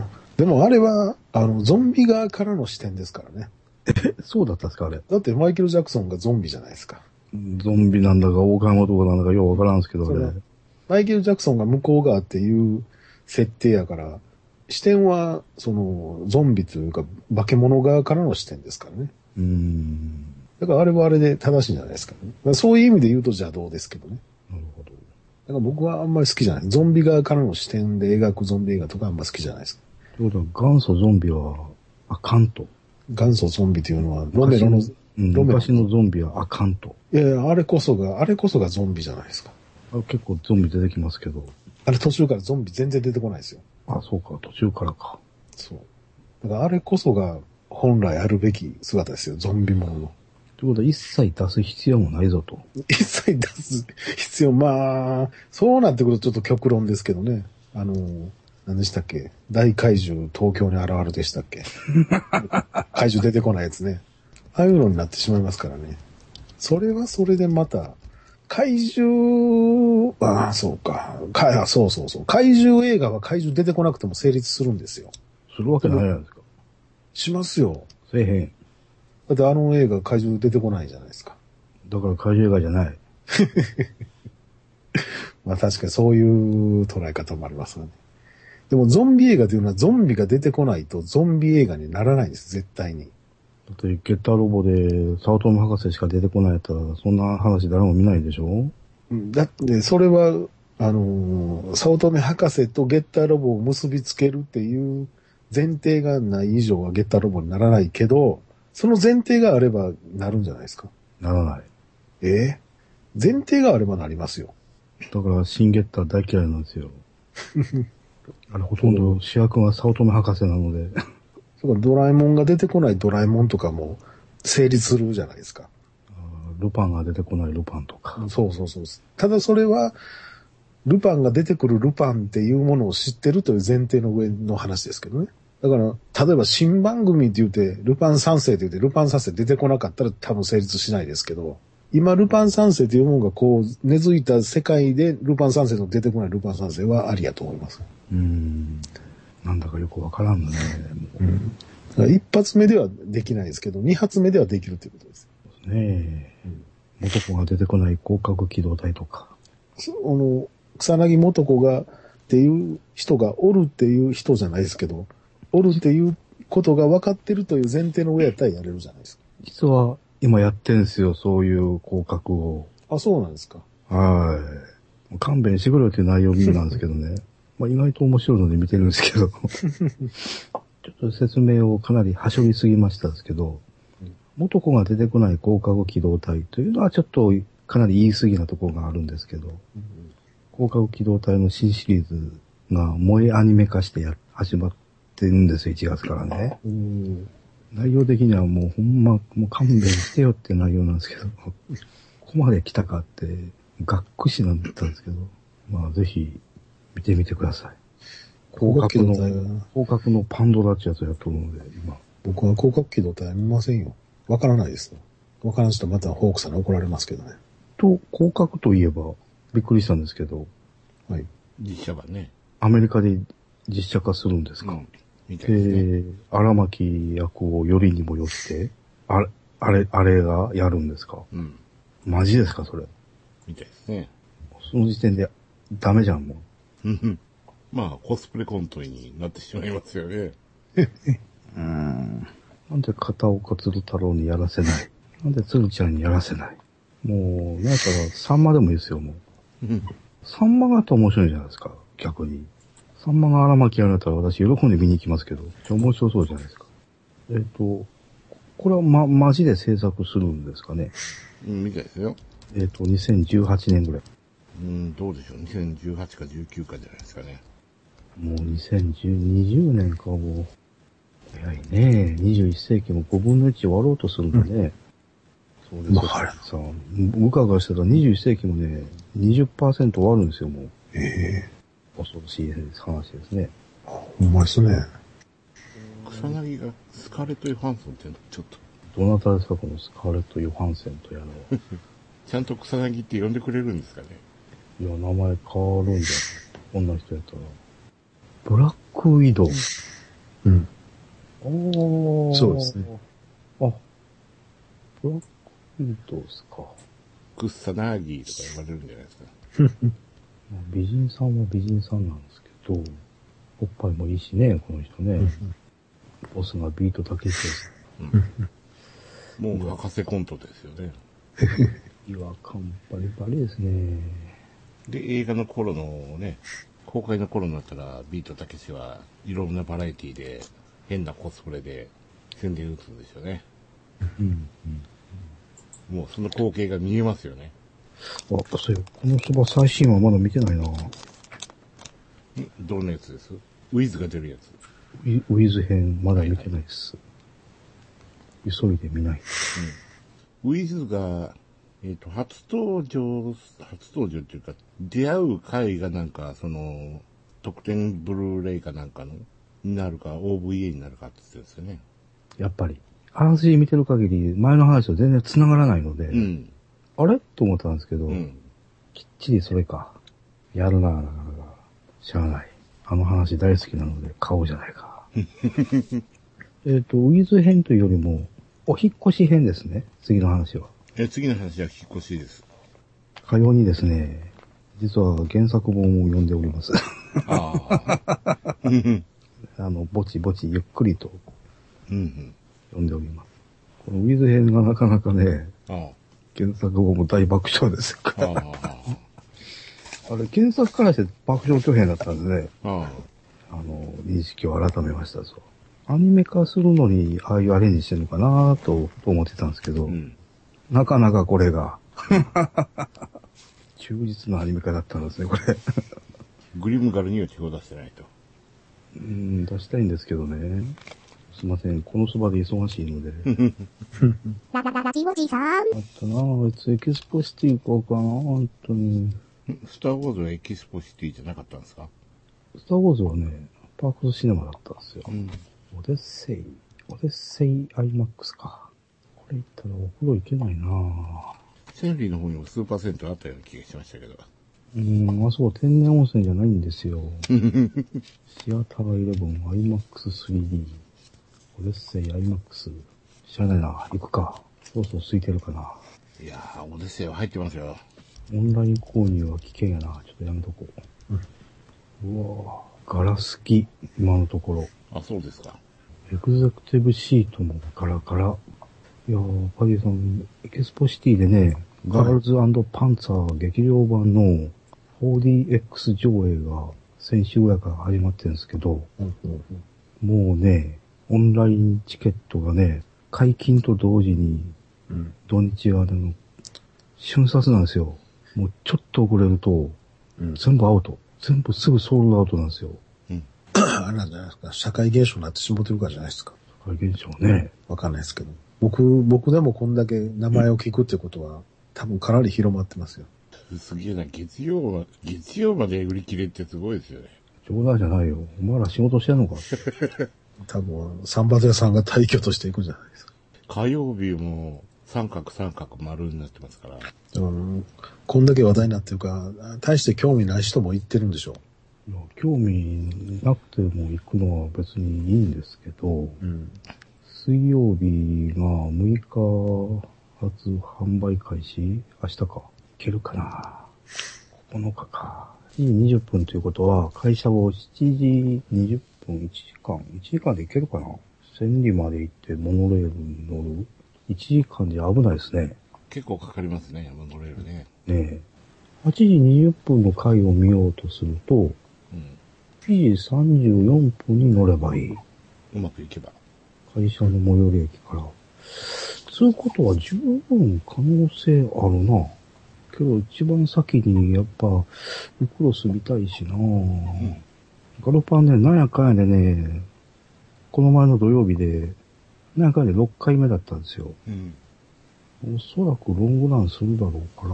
んでもあれは、あの、ゾンビ側からの視点ですからね。(laughs) そうだったんですか、あれ。だってマイケル・ジャクソンがゾンビじゃないですか。ゾンビなんだか、大川とかなんだかようわからんすけど、あれ。マイケル・ジャクソンが向こう側っていう設定やから、視点は、その、ゾンビというか、化け物側からの視点ですからね。うーん。だからあれはあれで正しいんじゃないですかね。まあそういう意味で言うと邪道ですけどね。なるほど。だから僕はあんまり好きじゃない。ゾンビ側からの視点で描くゾンビ映画とかあんま好きじゃないです。ということは、元祖ゾンビはあかんと。元祖ゾンビというのは、ロメロの、ロメロ昔のゾンビはあかんと。やいや、あれこそが、あれこそがゾンビじゃないですか。あ結構ゾンビ出てきますけど。あれ途中からゾンビ全然出てこないですよ。あ、そうか、途中からか。そう。だからあれこそが本来あるべき姿ですよ、ゾンビものの。ということは、一切出す必要もないぞと。一切出す必要、まあ、そうなってくるとちょっと極論ですけどね。あの、何でしたっけ？大怪獣東京に現るでしたっけ？(laughs) 怪獣出てこないやつね。ああいうのになってしまいますからね。それはそれでまた、怪獣、ああ、そうか。かあそうそうそう。怪獣映画は怪獣出てこなくても成立するんですよ。するわけないじゃないですか。しますよ。せえへん。だってあの映画怪獣出てこないじゃないですか。だから怪獣映画じゃない。(laughs) まあ確かにそういう捉え方もありますよね。でもゾンビ映画というのはゾンビが出てこないとゾンビ映画にならないんです、絶対に。だって、ゲッターロボで、サウトム博士しか出てこないやったら、そんな話誰も見ないでしょ？うんだって、それは、あのー、早乙女博士とゲッターロボを結びつけるっていう前提がない以上はゲッターロボにならないけど、その前提があればなるんじゃないですか？ならない。え？え前提があればなりますよ。だから、シンゲッター大嫌いなんですよ。(laughs) あれ、ほとんど主役が早乙女博士なので、(laughs) それからドラえもんが出てこないドラえもんとかも成立するじゃないですか。ルパンが出てこないルパンとか。そうそうそう。ただそれは、ルパンが出てくるルパンっていうものを知ってるという前提の上の話ですけどね。だから、例えば新番組って言って、ルパン三世って言って、ルパン三世出てこなかったら多分成立しないですけど、今、ルパン三世というものがこう、根付いた世界で、ルパン三世の出てこないルパン三世はありやと思います。うーん。なんだかよくわからんのね。もだから一発目ではできないですけど、二発目ではできるということです。うねえ。元子が出てこない広角機動隊とか。その、草薙元子が、っていう人がおるっていう人じゃないですけど、おるっていうことが分かってるという前提の上やったらやれるじゃないです実は、今やってんすよ、そういう広角を。か。あ、そうなんですか。はい。勘弁してくれよっていう内容なんですけどね。まあ意外と面白いので見てるんですけど。(laughs) ちょっと説明をかなりはしょりすぎましたですけど、元子が出てこない広角機動隊というのはちょっとかなり言い過ぎなところがあるんですけど、広角機動隊の新シリーズが萌えアニメ化してや始まってるんですよ、1月からね。うん。内容的にはもうほんま、もう勘弁してよって内容なんですけど、ここまで来たかって、がっくしなんだったんですけど、まあぜひ見てみてください。広角の、広角機動隊は広角のパンドラってやつをやっとるので、今。僕は広角機動隊は見ませんよ。わからないですよ。わからん人またホークさんに怒られますけどね。と、広角といえば、びっくりしたんですけど、はい。実写版ね。アメリカで実写化するんですか、うん。みたいですね。で、荒牧役をよりにもよって、あれ、あれ、あれがやるんですか？うん。マジですかそれ？みたいですね。その時点でダメじゃん、もう。まあ、コスプレコントになってしまいますよね。うん。なんで片岡鶴太郎にやらせない？(laughs) なんで鶴ちゃんにやらせない？もう、なんか、さんまでもいいですよ、もう。うん。さんまがあったら面白いじゃないですか、逆に。さんまが荒牧やられたら私喜んで見に行きますけど、面白そうじゃないですか。えっ、と、これはま、マジで制作するんですかね？うん、みたいですよ。えっ、と、2018年ぐらい。うん、どうでしょう。2018か19かじゃないですかね。もう2020年かもう。早いね。21世紀も5分の1終わろうとするんだね。そうですよ。まあはいさあ、部下がしたら21世紀もね、20%終わるんですよ、もう。ええ恐ろしい話ですね。ほんまですね。草薙がスカーレット・ヨハンソンっていうのちょっと、どなたですか、このスカーレット・ヨハンセンとやら。(laughs) ちゃんと草薙って呼んでくれるんですかね。いや、名前変わるんじゃないこんな人やったら。ブラックウィドウ。うん。おーそうですね。あ、ブラックウィドウですか。クッサナーギーとか呼ばれるんじゃないですか。まあ美人さんは美人さんなんですけど、おっぱいもいいしね、この人ね。ボスがビートたけしです。もう博士コントですよね。違和感バリバリですね。で、映画の頃のね、公開の頃になったら、ビートたけしはいろんなバラエティで、変なコスプレで宣伝打つんですよね。うん。もうその光景が見えますよね。あ、そうよ。このそば最新話まだ見てないな。んどんなやつです？ウィズが出るやつ。ウィウィズ編まだ見てないです。急いで見ない。ウィズが、えっ、と、初登場、初登場っていうか、出会う回がなんか、その、特典ブルーレイかなんかの、になるか、OVA になるかって言ってるんですよね。やっぱり。あらすじ見てる限り、前の話と全然繋がらないので、うん。あれ？と思ったんですけど、うん。きっちりそれか。やるな、なかなか。しゃあない。あの話大好きなので買おうじゃないか。(laughs) えっと、ウィズ編というよりも、お引っ越し編ですね。次の話は。え、次の話は引っ越しです。かようにですね、実は原作本を読んでおります。ああ。う (laughs) んあの、ぼちぼちゆっくりとうん。読んでおります。このウィズ編がなかなかね、あ原作本も大爆笑ですあ。から。ああ。(laughs) あれ、原作からして爆笑巨編だったんでね、ああの、認識を改めましたぞ。アニメ化するのに、ああいうアレンジしてるのかなと思ってたんですけど、あ。うん。なかなかこれが、(laughs) 忠実なアニメ化だったんですね、これ。グリムガルには手を出してないと。うん、出したいんですけどね。すいません、このそばで忙しいので。ララララジオジさん。あったなぁ、あいつエキスポシティ行こうかな本当に。スター・ウォーズはエキスポシティじゃなかったんですか？スターウォーズはね、パークスシネマだったんですよ。ん。オデッセイ、オデッセイ IMAX か。これ行ったらお風呂行けないなぁ。センリーの方にもスーパー銭湯あったような気がしましたけど。うーん、あそこ天然温泉じゃないんですよ。(laughs) シアター11 IMAX3D。オデッセイ IMAX。知らないな。行くか。そろそろ空いてるかな。いやー、オデッセイは入ってますよ。オンライン購入は危険やな。ちょっとやめとこう。うわぁ。ガラ空き。今のところ。あ、そうですか。エグゼクティブシートもガラガラ。いやー、パディさん、エキスポシティでね、ガールズパンツァー劇場版の 4DX 上映が先週ぐらいから始まってるんですけど、うんうんもうね、オンラインチケットがね、解禁と同時にうん土日はあの、瞬殺なんですよ。もうちょっと遅れると、うん全部アウト。全部すぐソールドアウトなんですよ。(clears throat) あれなんじゃないですか。社会現象になってしもてるからじゃないですか。これ現象ね。わかんないですけど。僕、僕でもこんだけ名前を聞くってことは、多分かなり広まってますよ。すげえな、月曜は、月曜まで売り切れってすごいですよね。冗談じゃないよ。お前ら仕事してんのか？(laughs) 多分、サンバゼ屋さんが退去としていくんじゃないですか。火曜日も三角三角丸になってますから。うん、こんだけ話題になってるから、大して興味ない人も言ってるんでしょいや興味なくても行くのは別にいいんですけど、う。うん。水曜日が6日発販売開始？明日か。いけるかな ?9 日か。7時20分ということは、会社を7時20分、1時間、1時間で行けるかな？千里まで行ってモノレールに乗る？1時間じゃ危ないですね。結構かかりますね、モノレールね。ねえ。8時20分の回を見ようとすると、うん。7時34分に乗ればいい。うまくいけば。会社の最寄り駅から。つうことは十分可能性あるな。けど一番先にやっぱ、ルクロス見たいしな、ガルパンね、なんやかんやでね、この前の土曜日で、なんやかんやで6回目だったんですよ。うん。おそらくロングランするだろうから、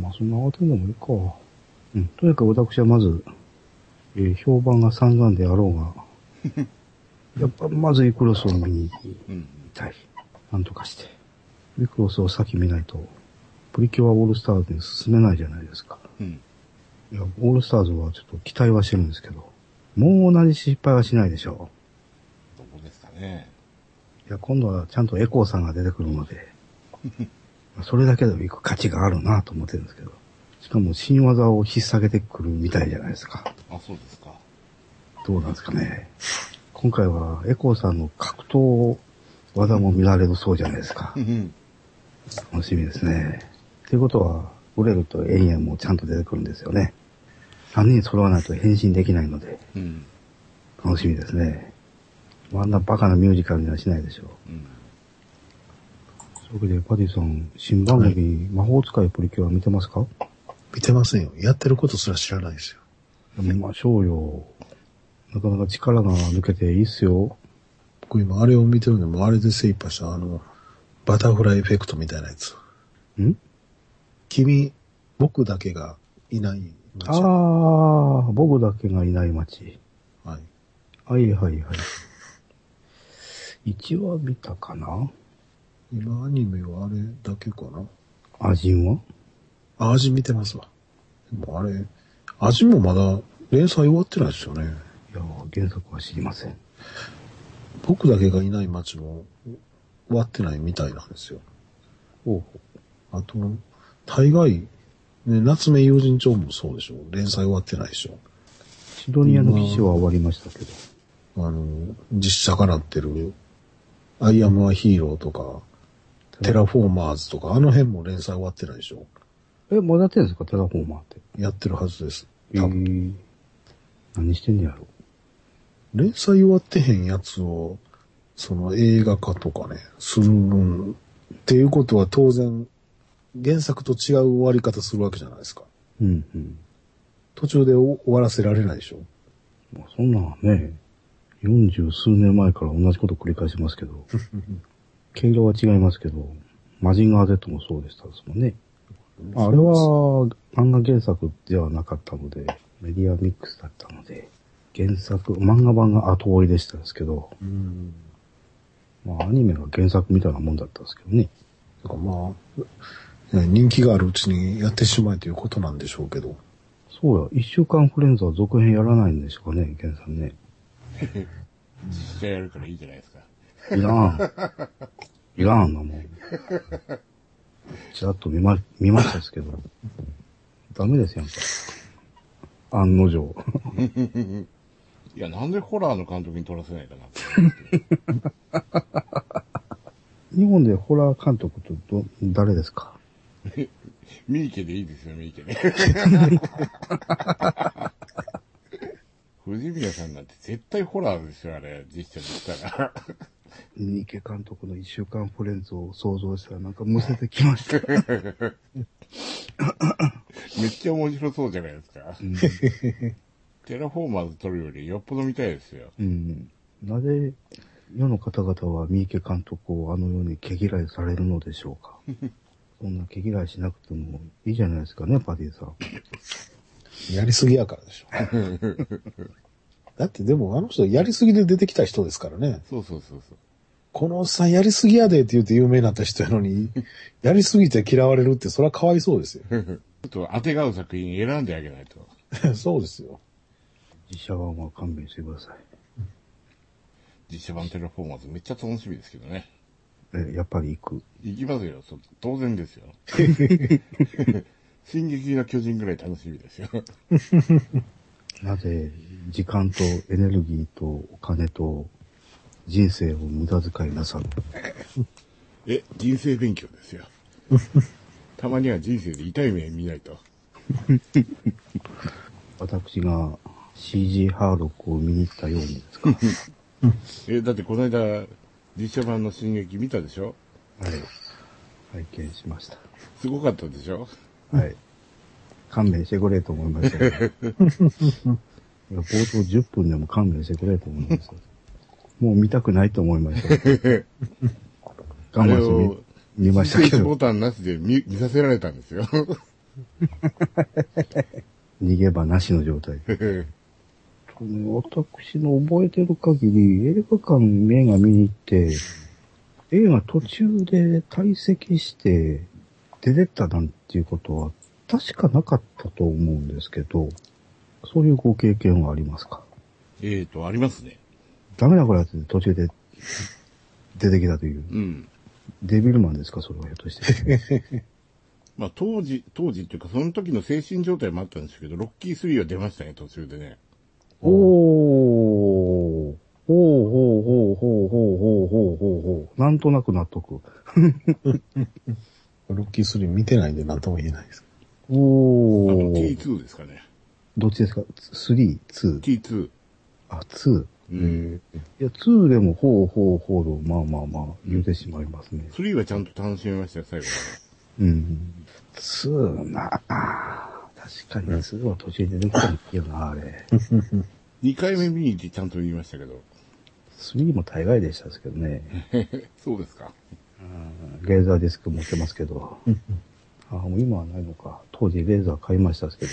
まあそんな慌てんでもいいか。うん、とにかく私はまず、えー評判が散々であろうが、(laughs) やっぱまずイクロスを見に行きうん。たい。なんとかして。イクロスを先見ないと、プリキュアオールスターズに進めないじゃないですか。うん。いや、オールスターズはちょっと期待はしてるんですけど、もう同じ失敗はしないでしょどこですかね。ね。いや、今度はちゃんとエコーさんが出てくるので、(laughs) それだけでも行く価値があるなと思ってるんですけど。しかも新技を引っ提げてくるみたいじゃないですか。あ、そうですか。どうなんですかね。今回はエコーさんの格闘技も見られるそうじゃないですかう。ん。楽しみですね。ということは、ウレルとエイエンもちゃんと出てくるんですよね。3人揃わないと変身できないので、うん。楽しみですね。あんなバカなミュージカルにはしないでしょう。うん。そういうわけで、パディさん、新番組、魔法使いプリキュア見てますか？見てませんよ。やってることすら知らないですよ。見ましょうよ。なかなか力が抜けていいっすよ。僕今あれを見てるんで、もうあれで精一杯した、あの、バタフライエフェクトみたいなやつ。ん？君、僕だけがいない街。ああ、僕だけがいない街。はい。はいはいはい。1話見たかな？今アニメはあれだけかな？アジンは？あ味見てますわ。でもあれ、味もまだ連載終わってないですよね。いや、原作は知りません。僕だけがいない街も終わってないみたいなんですよ。ほうほあと、大概、ね、夏目友人帳もそうでしょ。連載終わってないでしょ。う。シドニアの騎士は終わりましたけど。あの、実写化なってる、アイアムアヒーローとか、テラフォーマーズとか、あの辺も連載終わってないでしょ。え、まだやってんですか？テラフォーマーって。やってるはずです。え多分。ー、何してんねやろ？連載終わってへんやつを、その映画化とかね、するんっていうことは当然、原作と違う終わり方するわけじゃないですか。うんうん。途中で終わらせられないでしょ。まあ、そんなんね、四十数年前から同じこと繰り返しますけど、(laughs) 毛色は違いますけど、マジンガー Z もそうでしたですもんね。あれは漫画原作ではなかったので、メディアミックスだったので、原作、漫画版が後追いでしたですけど、うん。まあアニメが原作みたいなもんだったんですけどね。だからまあ、ね人気があるうちにやってしまえということなんでしょうけど。そうや、一週間フレンズは続編やらないんでしょうかね、原さんね。実写やるからいいじゃないですか。いらん。いらんな、もう。ちらっと見ま、見ましたですけど。ダメですやんか。案の定。(laughs) いや、なんでホラーの監督に撮らせないかなって。日本でホラー監督とど、誰ですか？(laughs) ミーケでいいですよ、ミーケで。藤宮さんなんて絶対ホラーですよ、あれ、実写でしたら。三池監督の一週間フレンズを想像したらなんかむせてきました。(laughs) めっちゃ面白そうじゃないですか。うんテラフォーマーズ撮るよりよっぽど見たいですよ。うん。なぜ世の方々は三池監督をあのように毛嫌いされるのでしょうか (laughs) そんな毛嫌いしなくてもいいじゃないですかね、パディさん。やりすぎやからでしょ。だってでもあの人やりすぎで出てきた人ですからね。そうそうそうそう。このおっさんやりすぎやでって言って有名になった人やのに、やりすぎて嫌われるってそれはかわいそうですよ。(laughs) ちょっと当てがう作品選んであげないと。(laughs) そうですよ。実写版は勘弁してください。実写版テラフォーマーズめっちゃ楽しみですけどね。え、やっぱり行く。行きますよ、そ当然ですよ。(laughs) 進撃の巨人ぐらい楽しみですよ。なぜ、時間とエネルギーとお金と人生を無駄遣いなさる。え、人生勉強ですよ。たまには人生で痛い目見ないと。(laughs) 私が CG ハーロックを見に行ったようにですか？(laughs) え、だってこの間、実写版の進撃見たでしょ？はい。拝見しました。すごかったでしょ？はい。勘弁してくれと思いましたけど。(laughs) いや冒頭10分でも勘弁してくれと思いました。もう見たくないと思いました。我慢してを見見ましたけどボ、タンなしで見見させられたんですよ。(laughs) 逃げ場なしの状態。ね私の覚えてる限り、映画館映画見に行って、映画途中で退席して出てったなんていうことは確かなかったと思うんですけど、そういうご経験はありますか？えーと、ありますね。ダメなこれやつ途中で出てきたという。うん。デビルマンですか、それはひょっとして。(laughs) まあ当時、当時っていうかその時の精神状態もあったんですけど、ロッキー3は出ましたね、途中でね。おー。ほうほうほうほうほうほうほうほうほう。なんとなく納得。(laughs) ロッキー3見てないんで何とも言えないです。あのおー。T2 ですかね。どっちですか ?3、2。T2。あ、2。うん。いや、2でもほうほうほうと、まあまあまあ、言うてしまいますね。3はちゃんと楽しめましたよ、最後うん。2な、あー確かに2は途中で出てきたんよな、あれ。まで。2回目見に行ってちゃんと見ましたけど。3も大概でしたですけどね。(laughs) そうですか。レーザーディスク持ってますけど。あもう今はないのか。当時レーザー買いましたけど。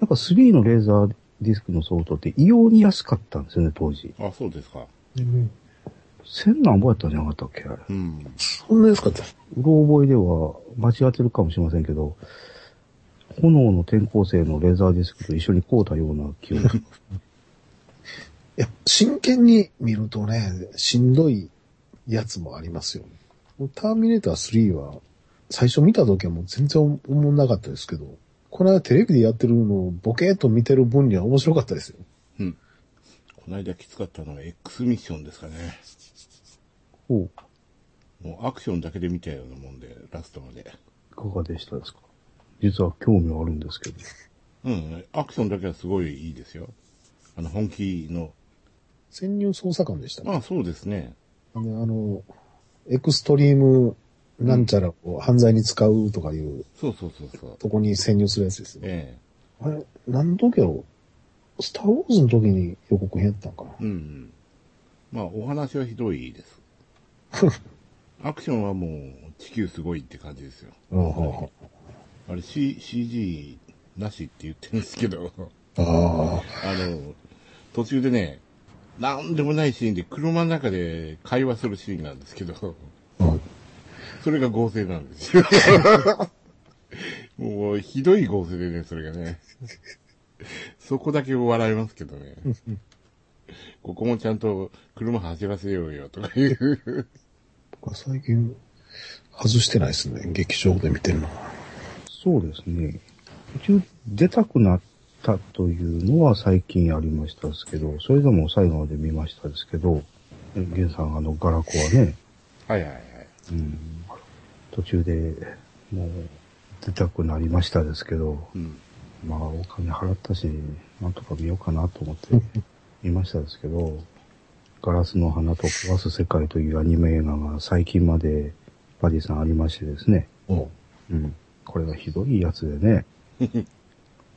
なんか3のレーザーディスクのソフトって異様に安かったんですよね、当時。あ、そうですか。千何ぼやったんじゃなかったっけあれ。うん。そんな安かったうろ覚えでは間違ってるかもしれませんけど、炎の転校生のレーザーディスクと一緒に買うたような記憶。(laughs) いや、真剣に見るとね、しんどいやつもありますよ。ターミネーター3は、最初見た時はもう全然思んなかったですけど、この間テレビでやってるのをボケーっと見てる分には面白かったですよ。うん。この間きつかったのは X ミッションですかね。ほう。もうアクションだけで見たようなもんで、ラストまで。いかがでしたですか？実は興味はあるんですけど。うん。アクションだけはすごいいいですよ。あの、本気の。潜入捜査官でしたね。まあそうですね。あの、あのエクストリームなんちゃらを犯罪に使うとかいうそうそうそうそう。とこに潜入するやつですよ。えあれ、何の時やろスターウォーズの時に予告編やったんかな？えうんうん。まあお話はひどいです。(laughs) アクションはもう地球すごいって感じですよ。うんうんうんあれ、C、CG なしって言ってるんですけど、(laughs) ああ。あの、途中でね、なんでもないシーンで車の中で会話するシーンなんですけど、うんそれが合成なんですよ。(laughs) もう、ひどい合成でね、それがね。そこだけ笑いますけどね。ここもちゃんと車走らせようよとかいう。僕は最近、外してないですね。劇場で見てるのは。そうですね。途中出たくなったというのは最近ありましたですけど、それでも最後まで見ましたですけど、えゲンさんあのガラコはね、はいはいはい。うん、途中でもう出たくなりましたですけど、うん。まあお金払ったし、なんとか見ようかなと思って (laughs) 見ましたですけど、ガラスの花と壊す世界というアニメ映画が最近までバディさんありましてですね、おうん。これがひどいやつでね。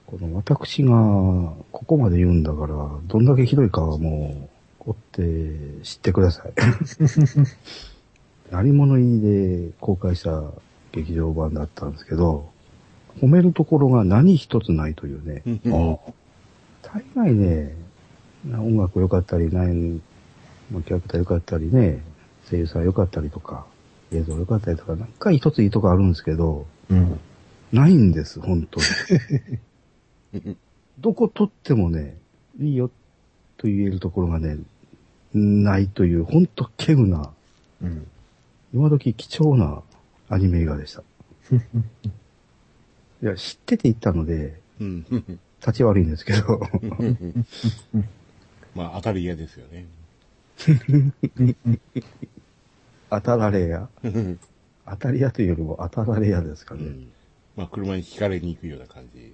この私がここまで言うんだから、どんだけひどいかはもう、追って知ってください。(laughs) 何者入りで公開した劇場版だったんですけど、褒めるところが何一つないというね。あ大概ね、音楽良かったり、何、まあキャラクター良かったりね、声優さん良かったりとか、映像良かったりとか、なんか一ついいとこあるんですけど、うん。ないんです、本当に。(laughs) どこ撮ってもね、いいよと言えるところがね、ないという、本当稀有な、うん。今時貴重なアニメ映画でした。(laughs) いや、知ってて行ったので、うん。立ち悪いんですけど、(laughs) まあ当たり屋ですよね。当たられや。当たり屋というよりも当たられ屋ですかね。うん。まあ車に引かれに行くような感じ。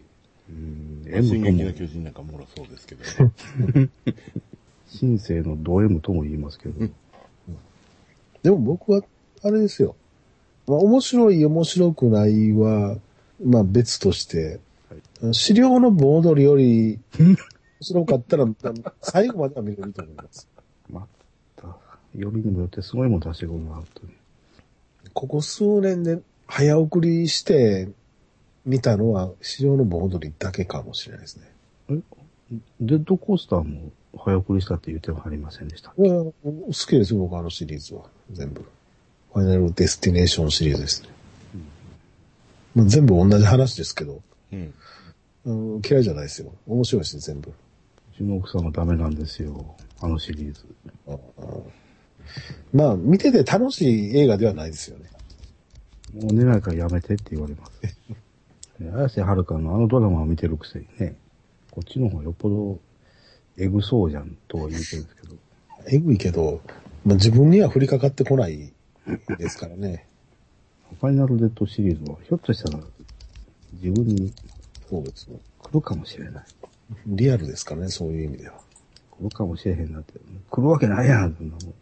うん、M とも撃の巨人なんかもろそうですけど。(laughs) 新生のド M とも言いますけど、でも僕は、あれですよ。まあ、面白い、面白くないは、まあ別として、資料のボードより面白かったら、最後までは見れると思います。(laughs) また、よりにもよってすごいもん出してくるな、本当に。ここ数年で早送りして見たのは、資料のボードリだけかもしれないですね。デッドコースターも早送りしたって言ってはありませんでした。これは好きですよ、僕あのシリーズは。全部。ファイナルデスティネーションシリーズですね。まあ、全部同じ話ですけど、うん。うん、嫌いじゃないですよ。面白いし、全部。うちの奥さんはダメなんですよ。あのシリーズ。ああまあ、見てて楽しい映画ではないですよね。もう寝ないからやめてって言われます。(laughs) ね綾瀬はるかのあのドラマを見てるくせにね、こっちの方がよっぽどエグそうじゃんとは言うてるんですけど、えぐいけど、まあ、自分には降りかかってこないですからね。(laughs) ファイナルデッドシリーズはひょっとしたら自分にそうですね。来るかもしれない。リアルですからね、そういう意味では。来るかもしれへんなって。来るわけないやん、そんなもん。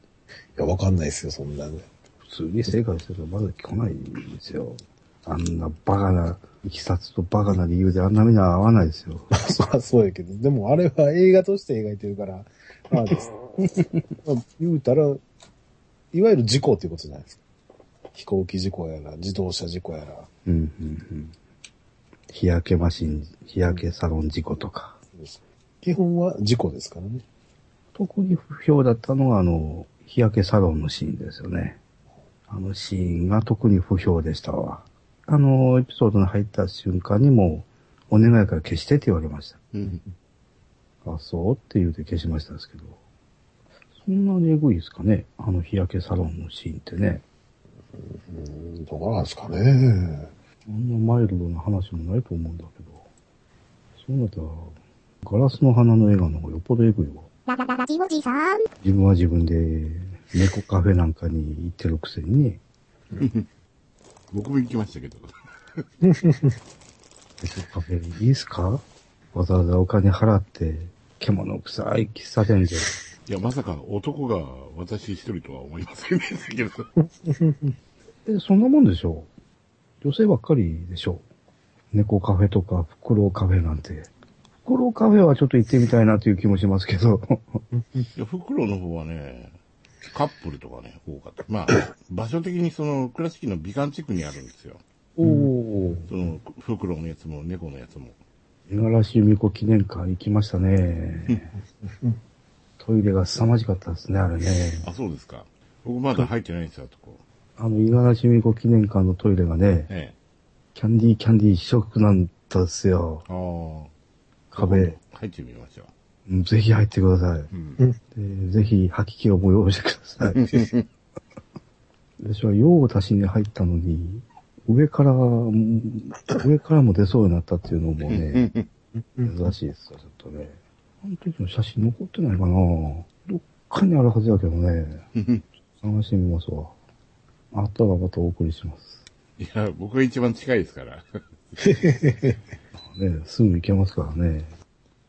いや、わかんないですよ、そんなね。普通に生活してたらまだ来ないんですよ。あんなバカな、いきさつとバカな理由であんな目には合わないですよ。そりゃそうやけど、でもあれは映画として描いてるから、まあです。(laughs) まあ言うたら、いわゆる事故っていうことじゃないですか。飛行機事故やら、自動車事故やら。うん、うん、うん。日焼けマシン、日焼けサロン事故とか。基本は事故ですからね。特に不評だったのが、あの、日焼けサロンのシーンですよね。あのシーンが特に不評でしたわ。あの、エピソードに入った瞬間にもう、お願いから消してって言われました。うん。あ、そう？って言うて消しましたですけど。そんなにエグいですかね？あの日焼けサロンのシーンってね。うん、どうなんですかね。あんなマイルドな話もないと思うんだけど。そうなったら、ガラスの花の映画の方がよっぽどエグいわ。ララララジオジさん。自分は自分で猫カフェなんかに行ってるくせにね。僕も行きましたけど。猫カフェいいっすかわざわざお金払って、獣臭い喫茶店で。いや、まさか男が私一人とは思いませんでしたけど。え、そんなもんでしょう女性ばっかりでしょう猫カフェとか、フクロウカフェなんて。フクロウカフェはちょっと行ってみたいなという気もしますけど。(laughs) いや、袋の方はね、カップルとかね、多かった。まあ、場所的にその、倉敷の美観地区にあるんですよ。おお。その、袋のやつも猫のやつも。五十嵐由美子記念館行きましたね。(laughs) トイレが凄まじかったですね、あれね。あ、そうですか。僕まだ入ってないんですよ、あとこ。あの、五十嵐由美子記念館のトイレがね、えキャンディーキャンディー一色なんだですよ。え。ああ。壁。入ってみましょうんぜひ入ってください。う。うん。でぜひ吐き気を催してください。(laughs) 私は用を足しに入ったのに、上から、うん上からも出そうになったっていうのもね、(laughs) 珍しいですよ、ちょっとね。あの時の写真残ってないかなどっかにあるはずだけどね。(laughs) 探してみますわ。あったらまたお送りします。いや、僕が一番近いですから。ね、すぐ行けますからね。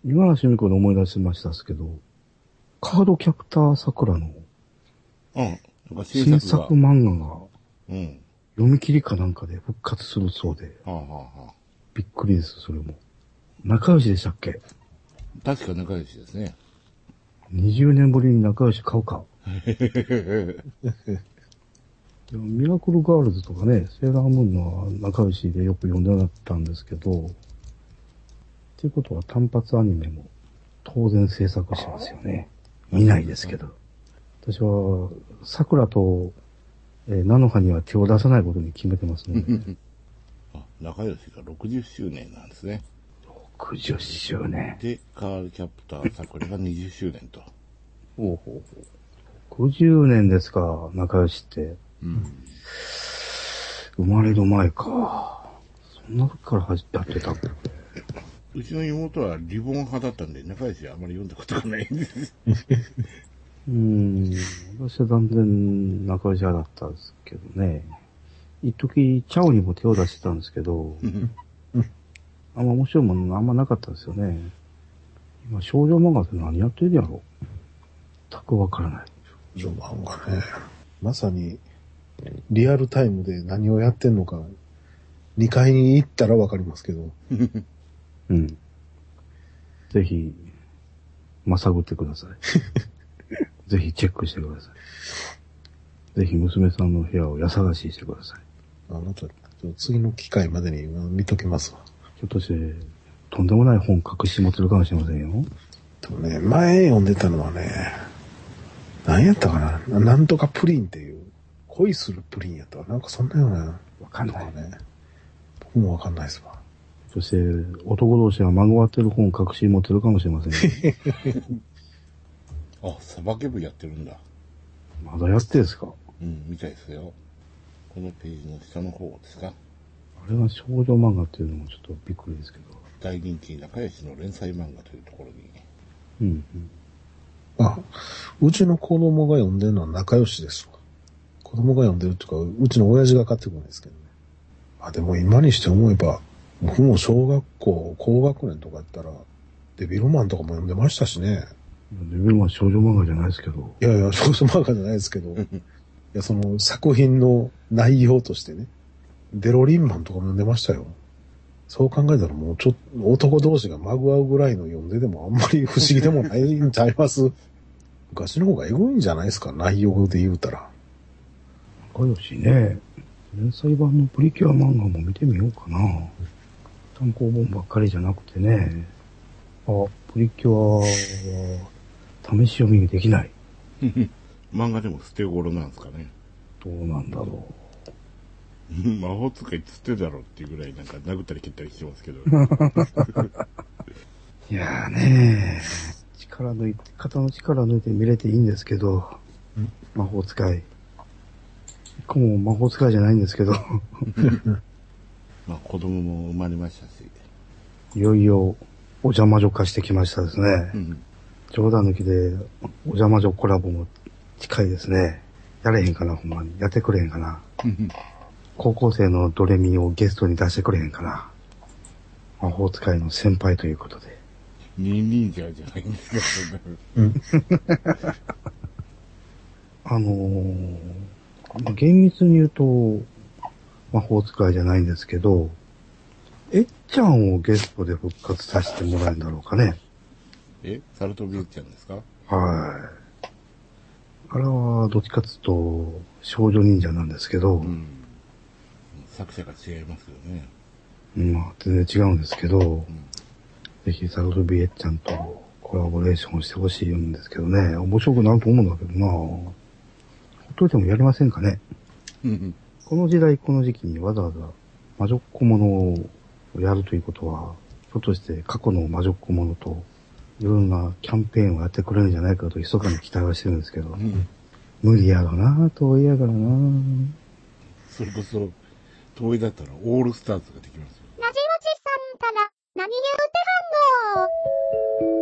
今の趣味子で思い出しましたけど、カードキャプター桜のうん。新新作。漫画がうん。読み切りかなんかで復活するそうで、はあ、はあはあ、びっくりです、それも。仲良しでしたっけ？確か仲良しですね。?20 年ぶりに仲良し買うか。(laughs) でもミラクルガールズとかね、セーラームーンのは仲良しでよく読んでなかったんですけど、っていうことは単発アニメも当然制作しますよね。見ないですけど。私は、桜と、えー、菜の葉には手を出さないことに決めてますので、(laughs) あ、仲良しが60周年なんですね。60周年。で、カールキャプター桜が20周年と。(laughs) ほうほうほう。50年ですか、仲良しって。うん。生まれる前か。そんな時からはじやってた。うちの妹はリボン派だったんで、仲良しはあまり読んだことがないんです。うん、私は断然仲良し派だったんですけどね。一時、チャオにも手を出してたんですけど、あんま面白いものあんまなかったですよね。今、少女漫画って何やってるんやろ全くわからない。序盤がね、まさにリアルタイムで何をやってんのか、2階に行ったらわかりますけど、うん。ぜひ、まさぐってください。(laughs) ぜひチェックしてください。ぜひ娘さんの部屋を家探ししてください。あなた、次の機会までに見ときますわ。ひょっとして、とんでもない本隠し持ってるかもしれませんよ。でもね、前読んでたのはね、何やったかな？なんとかプリンっていう、恋するプリンやったな？んかそんなような、わかんない。ね。僕もわかんないですわ。そして、男同士がまぐわってる本隠し持ってるかもしれませんよ。(laughs) あ、サバケ部やってるんだ。まだやってんすか？うん、みたいですよ。このページの下の方ですか？あれが少女漫画っていうのもちょっとびっくりですけど。大人気仲良しの連載漫画というところに。うん、あ、うちの子供が読んでるのは仲良しですわ。子供が読んでるっていうか、うちの親父が買ってくるんですけどね。あ、でも今にして思えば、僕も小学校、高学年とかやったら、デビルマンとかも読んでましたしね。うん。デビルマン少女漫画じゃないですけど。いやいや、少女漫画じゃないですけど、いや、その作品の内容としてね、デロリンマンとかも読んでましたよ。そう考えたらもうちょっと男同士がまぐわうぐらいの読んででもあんまり不思議でもないんちゃいます？(laughs) 昔の方がエゴいんじゃないですか、内容で言うたら。仲良しね。連載版のプリキュア漫画も見てみようかな。単行本ばっかりじゃなくてね。あ、プリキュアは、試し読みできない。(laughs) 漫画でも捨て頃なんですかね。どうなんだろ (laughs) 魔法使いつってだろうっていうぐらいなんか殴ったり蹴ったりしてますけど。う。(laughs) いやーね力抜いて、肩の力抜いて見れていいんですけど、魔法使い。一個も魔法使いじゃないんですけど、まあ子供も生まれましたし。いよいよお邪魔女化してきましたですね。うん。冗談抜きで、お邪魔女コラボも近いですね。やれへんかな、ほんまに。やってくれへんかな。高校生のドレミをゲストに出してくれへんかな。魔法使いの先輩ということで。ニンニンジャーじゃないんですか、(laughs) あのー、まあ厳密に言うと、魔法使いじゃないんですけど、えっちゃんをゲストで復活させてもらえるんだろうかね。えサルトビーちゃんですか？はい。あれは、どっちかっつうと、少女忍者なんですけど、うん。作者が違いますよね。まあ、全然違うんですけど、うん。ぜひサルトビエちゃんとコラボレーションしてほしいんですけどね。面白くなると思うんだけどなほっといてもやりませんかね。うんこの時代、この時期にわざわざ魔女っ子ものをやるということは、ひょっとして過去の魔女っ子ものと、いろんなキャンペーンをやってくれるんじゃないかと、密かに期待はしてるんですけど、うん、無理やろなぁ、遠いやからなぁ。それこそ、遠いだったらオールスターズができますよ。ラジおじさんから、何言うてはんの